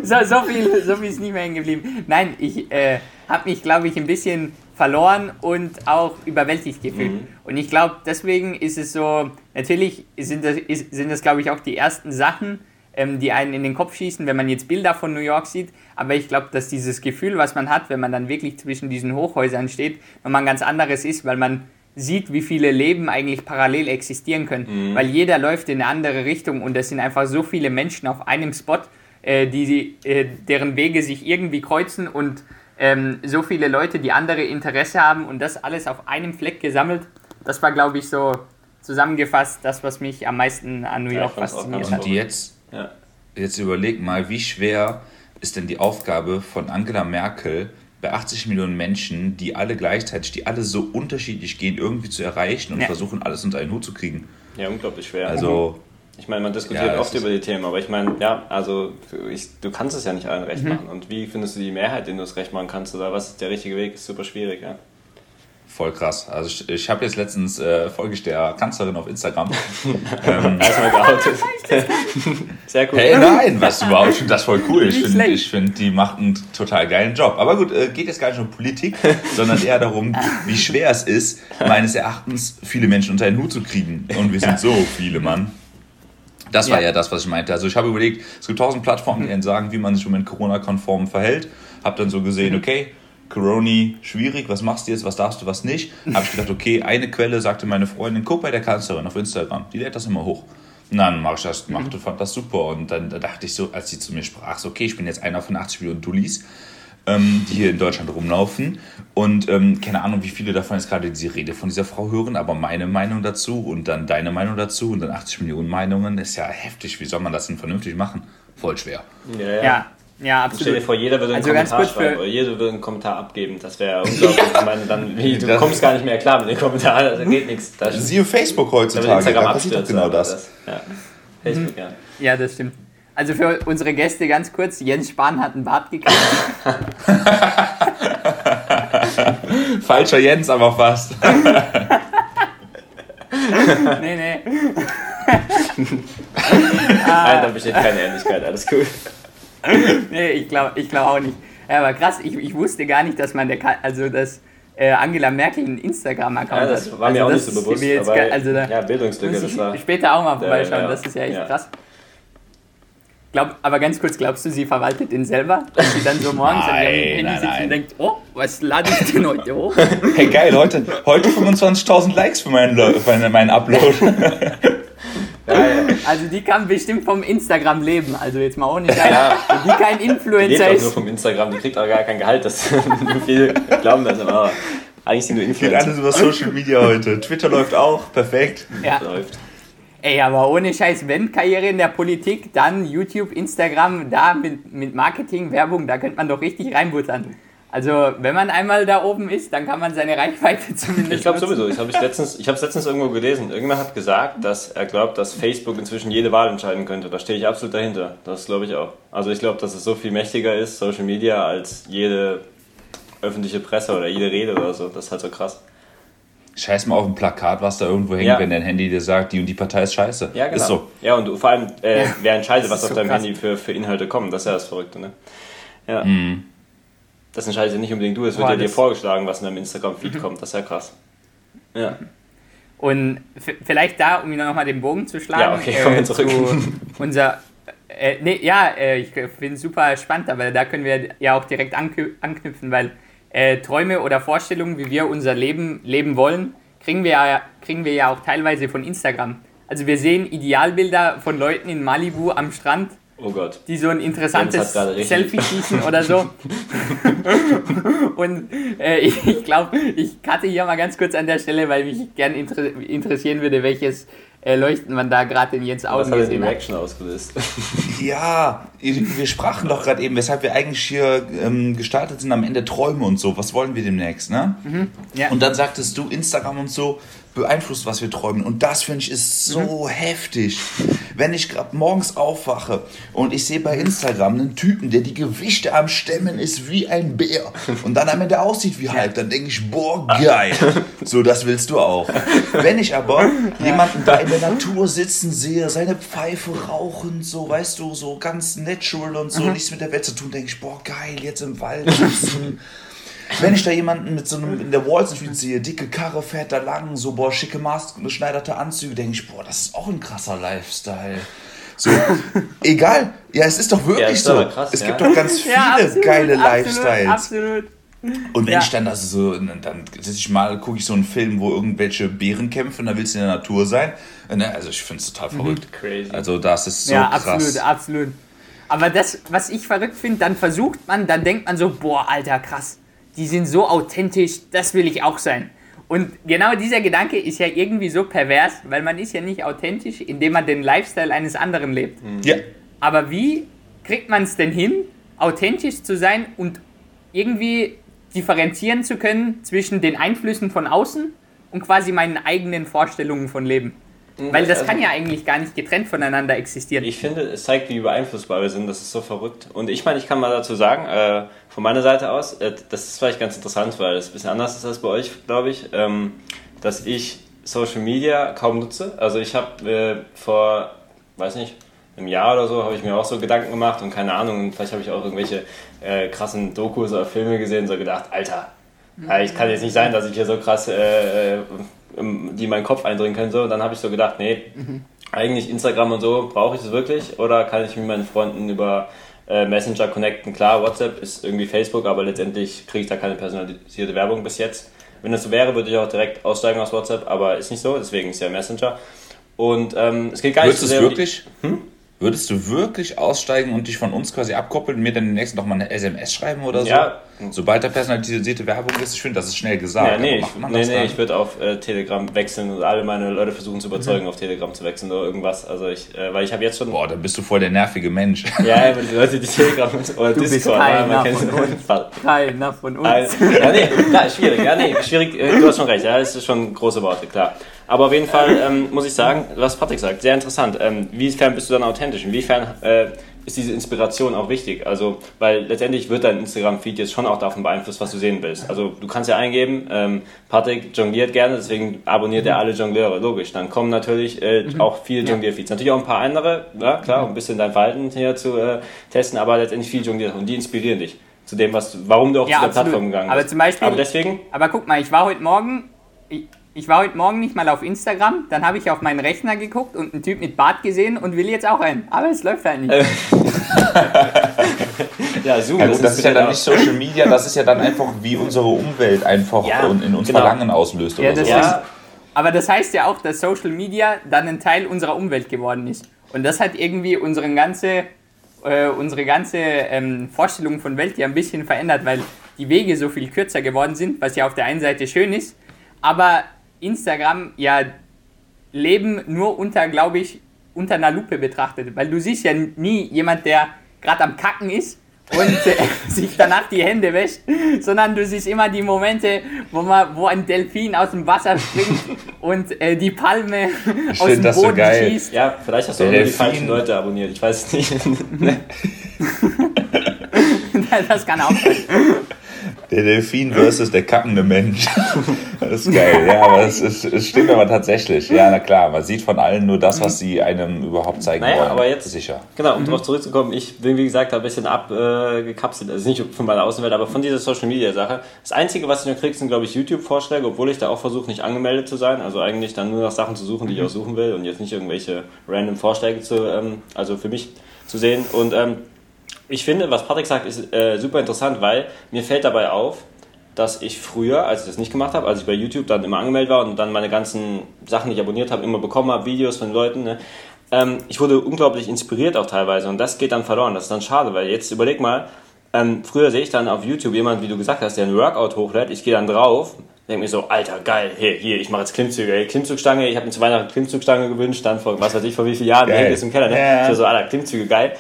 so, so, viel, so viel ist nicht mehr hängen geblieben. Nein, ich äh, habe mich, glaube ich, ein bisschen verloren und auch überwältigt gefühlt. Mhm. Und ich glaube, deswegen ist es so, natürlich sind das, ist, sind das, glaube ich, auch die ersten Sachen, ähm, die einen in den Kopf schießen, wenn man jetzt Bilder von New York sieht. Aber ich glaube, dass dieses Gefühl, was man hat, wenn man dann wirklich zwischen diesen Hochhäusern steht, nochmal ein ganz anderes ist, weil man sieht, wie viele Leben eigentlich parallel existieren können. Weil jeder läuft in eine andere Richtung und es sind einfach so viele Menschen auf einem Spot, äh, die, äh, deren Wege sich irgendwie kreuzen und ähm, so viele Leute, die andere Interesse haben und das alles auf einem Fleck gesammelt. Das war, glaube ich, so zusammengefasst das, was mich am meisten an New Ja, York auch fasziniert hat. Und jetzt Ja. Jetzt überleg mal, wie schwer ist denn die Aufgabe von Angela Merkel, bei 80 Millionen Menschen, die alle gleichzeitig, die alle so unterschiedlich gehen, irgendwie zu erreichen und Ja. versuchen, alles unter einen Hut zu kriegen. ja, unglaublich schwer. Also, Ich meine, man diskutiert Ja, oft über die Themen, aber ich meine, ja, also ich, du kannst es ja nicht allen Mhm. recht machen. Und wie findest du die Mehrheit, denen du es recht machen kannst? Oder was ist der richtige Weg? Ist super schwierig, ja. voll krass. Also, ich, ich habe jetzt letztens äh, folge ich der Kanzlerin auf Instagram. Erstmal geoutet. Sehr cool. Hey, nein, was überhaupt, ich finde das voll cool. Ich finde, ich find, die macht einen total geilen Job. Aber gut, äh, geht jetzt gar nicht um Politik, sondern eher darum, wie schwer es ist, meines Erachtens viele Menschen unter einen Hut zu kriegen. Und wir sind so viele, Mann. Das war Ja. ja das, was ich meinte. Also ich habe überlegt, es gibt tausend Plattformen, die einem sagen, wie man sich im Moment Corona-konform verhält. Hab dann so gesehen, okay, Coroni, schwierig, was machst du jetzt, was darfst du, was nicht. Habe ich gedacht, okay, eine Quelle sagte meine Freundin, guck bei der Kanzlerin auf Instagram, die lädt das immer hoch. Und dann mach ich das gemacht und fand das super. Und dann da dachte ich so, als sie zu mir sprach, so, okay, ich bin jetzt einer von 80 Millionen Dullis, ähm, die hier in Deutschland rumlaufen. Und ähm, keine Ahnung, wie viele davon jetzt gerade diese Rede von dieser Frau hören, aber meine Meinung dazu und dann deine Meinung dazu und dann 80 Millionen Meinungen, ist ja heftig. Wie soll man das denn vernünftig machen? Voll schwer. Ja, ja. Ja, ja, Stell dir absolut. vor, jeder würde einen Also Kommentar schreiben oder jeder würde einen Kommentar abgeben. Das wäre unglaublich. Ich meine, dann, wie, du Das- kommst gar nicht mehr klar mit den Kommentaren, da geht nichts. Da Siehe Facebook heutzutage, Instagram da passiert genau aber das. Ja. Facebook, ja. Ja, das stimmt. Also für unsere Gäste ganz kurz, Jens Spahn hat einen Bart gekriegt. Falscher Jens, aber fast. nee, nee. Nein, da besteht keine Ähnlichkeit, alles cool. Nee, ich glaube ich glaub auch nicht. Ja, aber krass, ich, ich wusste gar nicht, dass man der also dass äh, Angela Merkel einen Instagram-Account Ja, das war mir also auch das nicht so bewusst. also da ja, Bildungslücke, muss das war. später auch mal vorbeischauen, ja. das ist ja echt Ja. krass. Glaub, aber ganz kurz, glaubst du, sie verwaltet den selber? Dass sie dann so morgens an ihrem Nein, Handy nein, sitzt nein. und denkt, oh, was lade ich denn heute hoch? Hey geil, heute, heute 25.000 Likes für meinen, für meinen- Upload. Also die kann bestimmt vom Instagram leben. Also jetzt mal ohne Scheiß. Ja. Die kein Die lebt Influencer auch nur ist. vom Instagram, die kriegt auch gar kein Gehalt. Das viele glauben das immer. aber Eigentlich sind nur Geht Influencer. alles über Social Media heute. Twitter läuft auch, perfekt. Ja. läuft. Ey, aber ohne Scheiß, wenn Karriere in der Politik, dann YouTube, Instagram, da mit, mit Marketing, Werbung, da könnte man doch richtig reinbuttern. Also, wenn man einmal da oben ist, dann kann man seine Reichweite zumindest. Ich glaube sowieso. Ich habe ich letztens, ich habe es letztens irgendwo gelesen. Irgendwer hat gesagt, dass er glaubt, dass Facebook inzwischen jede Wahl entscheiden könnte. Da stehe ich absolut dahinter. Das glaube ich auch. Also ich glaube, dass es so viel mächtiger ist, Social Media, als jede öffentliche Presse oder jede Rede oder so. Das ist halt so krass. Scheiß mal auf ein Plakat, was da irgendwo hängt, Ja. wenn dein Handy dir sagt, die und die Partei ist scheiße. Ja, genau. Ist so. Ja, und vor allem, äh, Ja. wer entscheidet, was auf so deinem krass. Handy für, für Inhalte kommen. Das ist ja das Verrückte, ne? Ja. Mhm. Das entscheidest ja nicht unbedingt du, es wird ja dir vorgeschlagen, was in deinem Instagram-Feed kommt. Das ist ja krass. Ja. Und vielleicht da, um nochmal den Bogen zu schlagen. Ja, okay, kommen wir zurück. Zu unser, äh, nee, ja, äh, ich finde es super spannend, aber da können wir ja auch direkt anknü- anknüpfen, weil äh, Träume oder Vorstellungen, wie wir unser Leben leben wollen, kriegen wir, ja, kriegen wir ja auch teilweise von Instagram. Also wir sehen Idealbilder von Leuten in Malibu am Strand, Oh Gott. die so ein interessantes hat Selfie schießen oder so. Und äh, ich, ich glaube, ich cutte hier mal ganz kurz an der Stelle, weil mich gern inter interessieren würde, welches äh, Leuchten man da gerade in Jens Was Augen hat denn die gesehen hat. Reaction ausgelöst? Ja, wir sprachen doch gerade eben, weshalb wir eigentlich hier ähm, gestartet sind, am Ende Träume und so. Was wollen wir demnächst, ne? Ja. Und dann sagtest du, Instagram und so beeinflusst, was wir träumen. Und das finde ich ist so heftig. Wenn ich gerade morgens aufwache und ich sehe bei Instagram einen Typen, der die Gewichte am Stemmen ist wie ein Bär und dann am Ende aussieht wie Hulk, dann denke ich, boah, geil. So, das willst du auch. Wenn ich aber jemanden da in der Natur sitzen sehe, seine Pfeife rauchen, so, weißt du, so ganz natural und so, nichts mit der Welt zu tun, denke ich, boah, geil, jetzt im Wald sitzen. Wenn ich da jemanden mit so einem in der Wall Street sehe, dicke Karre fährt da lang, so boah, schicke maßgeschneiderte Anzüge, denke ich, boah, das ist auch ein krasser Lifestyle. So, egal, ja, es ist doch wirklich Ja, ist so. krass, es ja. gibt doch ganz viele Ja, absolut, geile absolut, Lifestyles. Absolut. Und wenn Ja. ich dann also so, dann sitze ich mal, gucke ich so einen Film, wo irgendwelche Bären kämpfen, da willst du in der Natur sein. Ne, Also ich finde es total verrückt. Crazy. Also das ist so ja, krass. absolut, absolut. Aber das, was ich verrückt finde, dann versucht man, dann denkt man so, boah, Alter, krass, die sind so authentisch, das will ich auch sein. Und genau dieser Gedanke ist ja irgendwie so pervers, weil man ist ja nicht authentisch, indem man den Lifestyle eines anderen lebt. Ja, Aber wie kriegt man es denn hin, authentisch zu sein und irgendwie differenzieren zu können zwischen den Einflüssen von außen und quasi meinen eigenen Vorstellungen von Leben? Weil das also- kann ja eigentlich gar nicht getrennt voneinander existieren. Ich finde, es zeigt, wie beeinflussbar wir sind. Das ist so verrückt. Und ich meine, ich kann mal dazu sagen, äh, von meiner Seite aus, äh, das ist vielleicht ganz interessant, weil das ein bisschen anders ist als bei euch, glaube ich, ähm, dass ich Social Media kaum nutze. Also ich habe äh, vor, weiß nicht, einem Jahr oder so, habe ich mir auch so Gedanken gemacht und keine Ahnung, und vielleicht habe ich auch irgendwelche äh, krassen Dokus oder Filme gesehen, so gedacht, Alter, äh, ich kann jetzt nicht sein, dass ich hier so krass, äh, die in meinen Kopf eindringen können. So. Und dann habe ich so gedacht, nee, eigentlich Instagram und so, brauche ich das wirklich? Oder kann ich mit meinen Freunden über äh, Messenger connecten? Klar, WhatsApp ist irgendwie Facebook, aber letztendlich kriege ich da keine personalisierte Werbung bis jetzt. Wenn das so wäre, würde ich auch direkt aussteigen aus WhatsApp, aber ist nicht so, deswegen ist ja Messenger. Und ähm, es geht gar nicht Würdest so du sehr um wirklich? Hm? Würdest du wirklich aussteigen und dich von uns quasi abkoppeln und mir dann demnächst noch mal eine SMS schreiben oder so? Ja. Sobald da personalisierte Werbung ist, ich finde, das ist schnell gesagt. Ja, nee, ich, nee, nee, ich würde auf äh, Telegram wechseln und alle meine Leute versuchen zu überzeugen, auf Telegram zu wechseln oder irgendwas. Also ich, äh, weil ich habe jetzt schon. Boah, dann bist du voll der nervige Mensch. Ja, aber die Leute, die Telegram oder Du bist Discord, keiner man kennt von uns. Keiner von uns. Also, ja, nee, klar, schwierig. Ja, nee, schwierig. äh, Du hast schon recht. Ja, das ist schon große Worte, klar. Aber auf jeden Fall ähm, muss ich sagen, was Patrick sagt, sehr interessant. Ähm, inwiefern bist du dann authentisch? Inwiefern äh, ist diese Inspiration auch wichtig? Also, weil letztendlich wird dein Instagram-Feed jetzt schon auch davon beeinflusst, was du sehen willst. Also, du kannst ja eingeben, ähm, Patrick jongliert gerne, deswegen abonniert er alle Jongleure, logisch. Dann kommen natürlich äh, auch viele Jonglier-Feeds. Natürlich auch ein paar andere, ja, klar, um ein bisschen dein Verhalten hier zu äh, testen, aber letztendlich viel jongliert und die inspirieren dich. zu dem, was, warum du auch Ja, zu der absolut. Plattform gegangen Aber bist. zum Beispiel- Aber deswegen, Aber guck mal, ich war heute Morgen, ich, ich war heute Morgen nicht mal auf Instagram, dann habe ich auf meinen Rechner geguckt und einen Typ mit Bart gesehen und will jetzt auch einen. Aber es läuft halt nicht. Äh, ja, Zoom, Ja gut, das ist ja dann nicht Social Media, das ist ja dann einfach, wie unsere Umwelt einfach Ja, und in uns genau. Verlangen auslöst Ja, oder das so. Ja, Aber das heißt ja auch, dass Social Media dann ein Teil unserer Umwelt geworden ist. Und das hat irgendwie unsere ganze, äh, unsere ganze ähm, Vorstellung von Welt ja ein bisschen verändert, weil die Wege so viel kürzer geworden sind, was ja auf der einen Seite schön ist, aber Instagram ja Leben nur unter, glaube ich, unter einer Lupe betrachtet. Weil du siehst ja nie jemand, der gerade am Kacken ist und äh, sich danach die Hände wäscht, sondern du siehst immer die Momente, wo, man, wo ein Delfin aus dem Wasser springt und äh, die Palme aus find dem das so Boden geil. schießt. ja, vielleicht hast du auch die falschen Leute abonniert. Ich weiß es nicht. das kann auch sein. Der Delfin versus der kackende Mensch. Das ist geil, ja, aber es, es, es stimmt aber tatsächlich. Ja, na klar, man sieht von allen nur das, was sie einem überhaupt zeigen Naja, wollen. aber jetzt- Sicher. Genau, um darauf zurückzukommen, ich bin wie gesagt ein bisschen abgekapselt, also nicht von meiner Außenwelt, aber von dieser Social Media Sache. Das Einzige, was ich nur kriege, sind glaube ich YouTube-Vorschläge, obwohl ich da auch versuche, nicht angemeldet zu sein. Also eigentlich dann nur nach Sachen zu suchen, die ich auch suchen will und jetzt nicht irgendwelche random Vorschläge zu, ähm, also für mich zu sehen. Und ähm, ich finde, was Patrick sagt, ist äh, super interessant, weil mir fällt dabei auf, dass ich früher, als ich das nicht gemacht habe, als ich bei YouTube dann immer angemeldet war und dann meine ganzen Sachen, die ich abonniert habe, immer bekommen habe, Videos von Leuten, ne, ähm, ich wurde unglaublich inspiriert auch teilweise und das geht dann verloren. Das ist dann schade, weil jetzt überleg mal, ähm, früher sehe ich dann auf YouTube jemand, wie du gesagt hast, der ein Workout hochlädt, ich gehe dann drauf, denke mir so, Alter, geil, hey, hier, ich mache jetzt Klimmzüge, hey, Klimmzugstange, ich habe mir zu Weihnachten Klimmzugstange gewünscht, dann vor, was weiß ich, vor wie vielen Jahren, hängt jetzt im Keller, ne? Ja. Ich so, Alter, Klimmzüge, geil.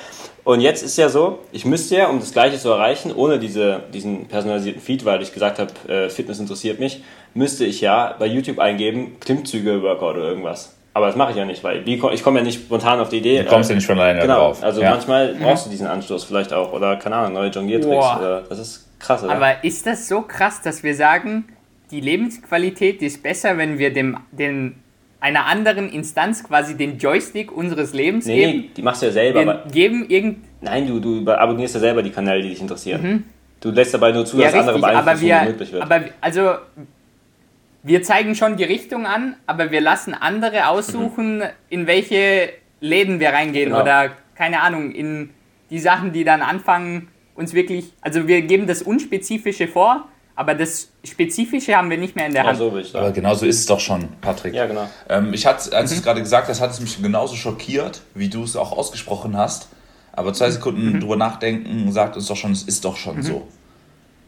Und jetzt ist ja so, ich müsste ja, um das Gleiche zu erreichen, ohne diese, diesen personalisierten Feed, weil ich gesagt habe, äh, Fitness interessiert mich, müsste ich ja bei YouTube eingeben, Klimmzüge, Workout oder irgendwas. Aber das mache ich ja nicht, weil ich komme ja nicht spontan auf die Idee. Du kommst äh, ja nicht von alleine Genau, drauf. also ja. manchmal brauchst du diesen Anstoß vielleicht auch oder keine Ahnung, neue Jongliertricks. Oder, das ist krass, oder? Aber ist das so krass, dass wir sagen, die Lebensqualität ist besser, wenn wir dem, den, einer anderen Instanz quasi den Joystick unseres Lebens nee, geben? nee, die machst du ja selber. Wir Aber, geben irgend, nein, du, du abonnierst ja selber die Kanäle, die dich interessieren. Du lässt dabei nur zu, ja, dass andere richtig, aber wir, möglich wird. aber also wir zeigen schon die Richtung an, aber wir lassen andere aussuchen, in welche Läden wir reingehen Genau. oder keine Ahnung, in die Sachen, die dann anfangen, uns wirklich, also wir geben das Unspezifische vor, aber das Spezifische haben wir nicht mehr in der ja, Hand. so will ich Aber genau so ist es doch schon, Patrick. Ja, genau. Ähm, ich hatte, als Mhm. du es gerade gesagt hast, hat es mich genauso schockiert, wie du es auch ausgesprochen hast. Aber zwei Sekunden Mhm. drüber nachdenken sagt uns doch schon, es ist doch schon so.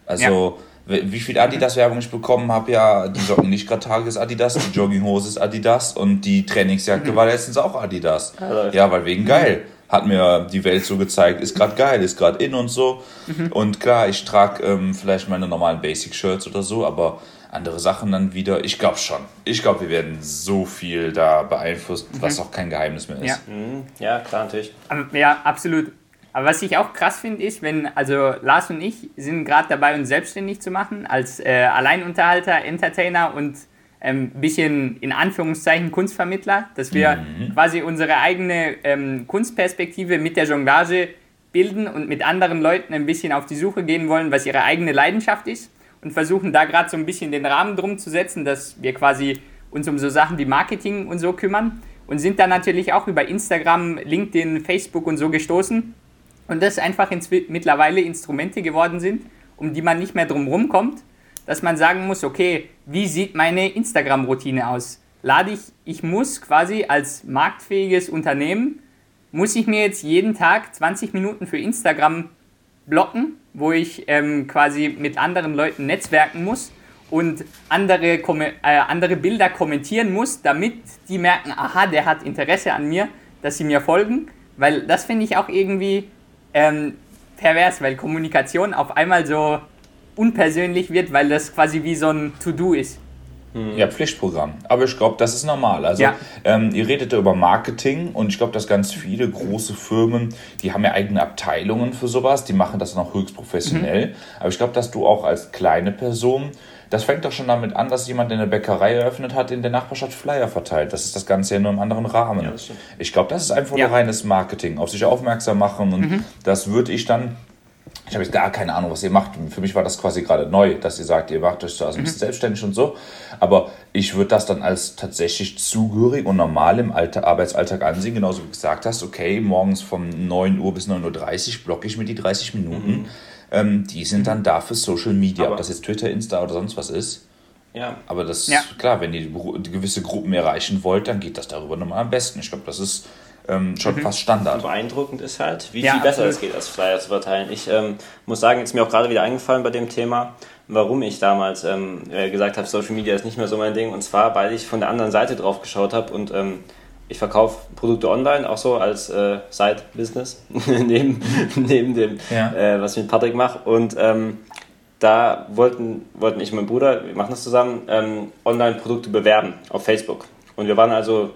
Also, wie wie viel Adidas-Werbung ich bekommen habe, ja, die Socken nicht gerade Tages Adidas, die Jogginghose ist Adidas und die Trainingsjacke war letztens auch Adidas. läuft. Ja, weil wegen geil. Hat mir die Welt so gezeigt, ist gerade geil, ist gerade in und so. Und klar, ich trage ähm, vielleicht meine normalen Basic-Shirts oder so, aber andere Sachen dann wieder, ich glaube schon. Ich glaube, wir werden so viel da beeinflusst, was auch kein Geheimnis mehr ist. Ja. Ja, klar, natürlich. Aber, ja, absolut. Aber was ich auch krass finde, ist, wenn, also Lars und ich sind gerade dabei, uns selbstständig zu machen, als äh, Alleinunterhalter, Entertainer und ein ähm, bisschen in Anführungszeichen Kunstvermittler, dass wir quasi unsere eigene ähm, Kunstperspektive mit der Jonglage bilden und mit anderen Leuten ein bisschen auf die Suche gehen wollen, was ihre eigene Leidenschaft ist und versuchen da gerade so ein bisschen den Rahmen drum zu setzen, dass wir quasi uns um so Sachen wie Marketing und so kümmern und sind dann natürlich auch über Instagram, LinkedIn, Facebook und so gestoßen und das einfach mittlerweile Instrumente geworden sind, um die man nicht mehr drum rumkommt, dass man sagen muss, okay, wie sieht meine Instagram-Routine aus? Lade ich, ich muss quasi als marktfähiges Unternehmen, muss ich mir jetzt jeden Tag 20 Minuten für Instagram blocken, wo ich ähm, quasi mit anderen Leuten netzwerken muss und andere, äh, andere Bilder kommentieren muss, damit die merken, aha, der hat Interesse an mir, dass sie mir folgen, weil das finde ich auch irgendwie ähm, pervers, weil Kommunikation auf einmal so unpersönlich wird, weil das quasi wie so ein To-Do ist. Ja, Pflichtprogramm. Aber ich glaube, das ist normal. Also, Ja. ähm, ihr redet ja über Marketing und ich glaube, dass ganz viele große Firmen, die haben ja eigene Abteilungen für sowas, die machen das noch höchst professionell. Aber ich glaube, dass du auch als kleine Person, das fängt doch schon damit an, dass jemand in der Bäckerei eröffnet hat, in der Nachbarschaft Flyer verteilt. Das ist das Ganze ja nur im anderen Rahmen. Ja, ich glaube, das ist einfach Ja. nur reines Marketing, auf sich aufmerksam machen und das würde ich dann ich habe jetzt gar keine Ahnung, was ihr macht. Für mich war das quasi gerade neu, dass ihr sagt, ihr macht euch so also ein bisschen selbstständig und so. Aber ich würde das dann als tatsächlich zugehörig und normal im Alter, Arbeitsalltag ansehen, genauso wie du gesagt hast, okay, morgens von 9 Uhr bis 9.30 Uhr blocke ich mir die 30 Minuten. Mhm. Ähm, die sind dann da für Social Media, aber ob das jetzt Twitter, Insta oder sonst was ist. Ja. Aber das ja. klar, wenn ihr gewisse Gruppen erreichen wollt, dann geht das darüber nochmal am besten. Ich glaube, das ist ähm, schon mhm. fast Standard. Beeindruckend ist halt, wie ja, viel besser es geht, als Flyer zu verteilen. Ich ähm, muss sagen, ist mir auch gerade wieder eingefallen bei dem Thema, warum ich damals ähm, äh, gesagt habe, Social Media ist nicht mehr so mein Ding. Und zwar, weil ich von der anderen Seite drauf geschaut habe und ähm, ich verkaufe Produkte online, auch so als äh, Side-Business, neben, neben dem, ja. äh, was ich mit Patrick mache. Und ähm, da wollten, wollten ich und mein Bruder, wir machen das zusammen, ähm, Online-Produkte bewerben auf Facebook. Und wir waren also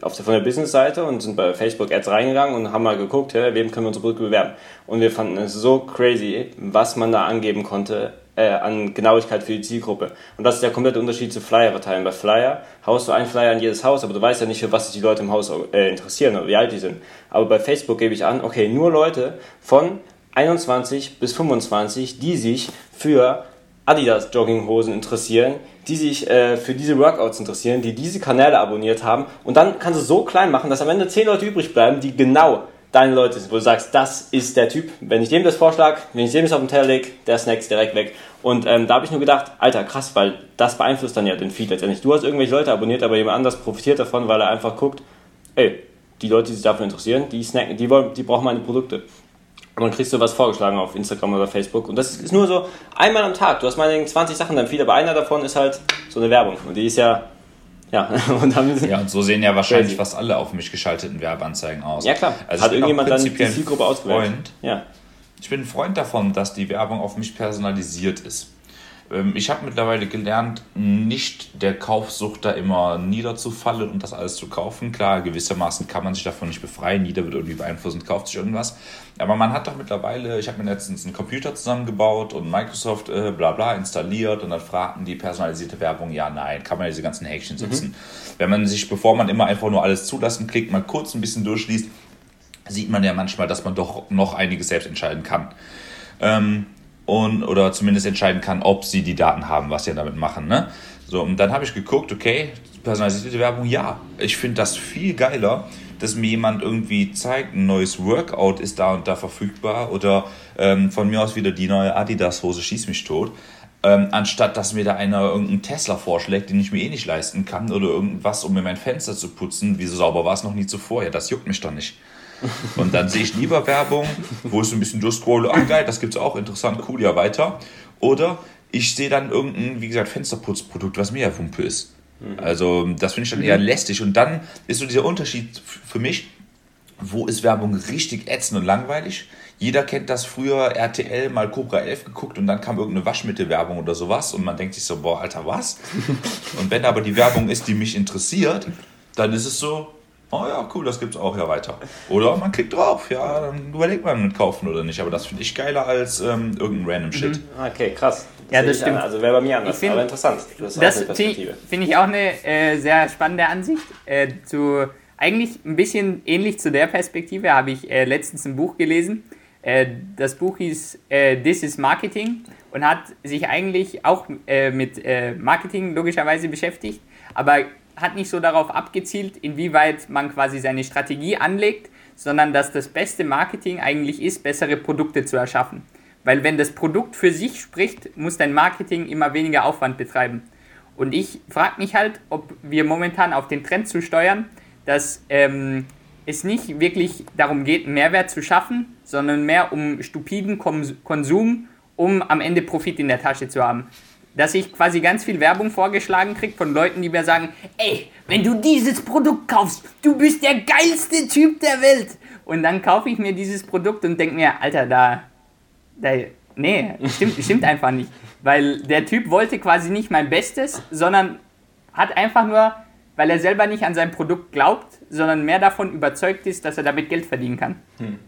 auf der, von der Business-Seite und sind bei Facebook Ads reingegangen und haben mal geguckt, ja, wem können wir unsere Produkte bewerben. Und wir fanden es so crazy, was man da angeben konnte äh, an Genauigkeit für die Zielgruppe. Und das ist der komplette Unterschied zu Flyer verteilen. Bei Flyer haust du einen Flyer an jedes Haus, aber du weißt ja nicht, für was sich die Leute im Haus äh, interessieren oder wie alt die sind. Aber bei Facebook gebe ich an, okay, nur Leute von 21 bis 25, die sich für Adidas Jogginghosen interessieren, die sich äh, für diese Workouts interessieren, die diese Kanäle abonniert haben. Und dann kannst du so klein machen, dass am Ende 10 Leute übrig bleiben, die genau deine Leute sind, wo du sagst, das ist der Typ. Wenn ich dem das vorschlage, wenn ich dem das auf den Teller lege, der snacks direkt weg. Und ähm, da habe ich nur gedacht, Alter, krass, weil das beeinflusst dann ja den Feed letztendlich. Du hast irgendwelche Leute abonniert, aber jemand anders profitiert davon, weil er einfach guckt, ey, die Leute, die sich dafür interessieren, die snacken, die, wollen, die brauchen meine Produkte. Und dann kriegst du was vorgeschlagen auf Instagram oder Facebook. Und das ist nur so einmal am Tag. Du hast meine 20 Sachen dann viel, aber einer davon ist halt so eine Werbung. Und die ist ja ja, und dann ja, und so sehen ja wahrscheinlich crazy. fast alle auf mich geschalteten Werbeanzeigen aus. Ja, klar. Also Hat irgendjemand dann die Zielgruppe ausgewählt? Freund. Ja. Ich bin ein Freund davon, dass die Werbung auf mich personalisiert ist. Ähm, ich habe mittlerweile gelernt, nicht der Kaufsucht da immer niederzufallen und das alles zu kaufen. Klar, gewissermaßen kann man sich davon nicht befreien. Jeder wird irgendwie beeinflusst und kauft sich irgendwas. Aber man hat doch mittlerweile, ich habe mir letztens einen Computer zusammengebaut und Microsoft äh, bla bla installiert und dann fragten die personalisierte Werbung, ja, nein, kann man diese ganzen Häkchen setzen. Mhm. Wenn man sich, bevor man immer einfach nur alles zulassen klickt, mal kurz ein bisschen durchliest, sieht man ja manchmal, dass man doch noch einiges selbst entscheiden kann. Ähm, und, oder zumindest entscheiden kann, ob sie die Daten haben, was sie damit machen. Ne? So, und dann habe ich geguckt, okay, personalisierte Werbung, ja. Ich finde das viel geiler, dass mir jemand irgendwie zeigt, ein neues Workout ist da und da verfügbar oder ähm, von mir aus wieder die neue Adidas-Hose schießt mich tot. Ähm, anstatt dass mir da einer irgendeinen Tesla vorschlägt, den ich mir eh nicht leisten kann oder irgendwas, um mir mein Fenster zu putzen. Wieso sauber war es noch nie zuvor? Ja, das juckt mich doch nicht. Und dann sehe ich lieber Werbung, wo ich so ein bisschen durchscrolle, ah geil, das gibt es auch, interessant, cool, ja weiter. Oder ich sehe dann irgendein, wie gesagt, Fensterputzprodukt, was mir ja Wumpe ist. Mhm. Also das finde ich dann eher lästig. Und dann ist so dieser Unterschied für mich, wo ist Werbung richtig ätzend und langweilig? Jeder kennt das früher, RTL mal Cobra 11 geguckt und dann kam irgendeine Waschmittelwerbung oder sowas und man denkt sich so, boah, Alter, was? und wenn aber die Werbung ist, die mich interessiert, dann ist es so, oh ja, cool, das gibt's auch ja weiter. Oder man klickt drauf, ja, dann überlegt man mit kaufen oder nicht. Aber das finde ich geiler als ähm, irgendein random Shit. Mhm. Okay, krass. Ja, das stimmt. Also wäre bei mir anders, find, aber interessant. Das, das finde ich auch eine äh, sehr spannende Ansicht. Äh, zu, eigentlich ein bisschen ähnlich zu der Perspektive habe ich äh, letztens ein Buch gelesen. Äh, das Buch hieß äh, This is Marketing und hat sich eigentlich auch äh, mit Marketing logischerweise beschäftigt, aber hat nicht so darauf abgezielt, inwieweit man quasi seine Strategie anlegt, sondern dass das beste Marketing eigentlich ist, bessere Produkte zu erschaffen. Weil wenn das Produkt für sich spricht, muss dein Marketing immer weniger Aufwand betreiben. Und ich frage mich halt, ob wir momentan auf den Trend zu steuern, dass ähm, es nicht wirklich darum geht, Mehrwert zu schaffen, sondern mehr um stupiden Konsum, um am Ende Profit in der Tasche zu haben dass ich quasi ganz viel Werbung vorgeschlagen kriege von Leuten, die mir sagen, ey, wenn du dieses Produkt kaufst, du bist der geilste Typ der Welt. Und dann kaufe ich mir dieses Produkt und denke mir, Alter, da, da, nee, stimmt, stimmt einfach nicht. Weil der Typ wollte quasi nicht mein Bestes, sondern hat einfach nur, weil er selber nicht an sein Produkt glaubt, sondern mehr davon überzeugt ist, dass er damit Geld verdienen kann. Hm.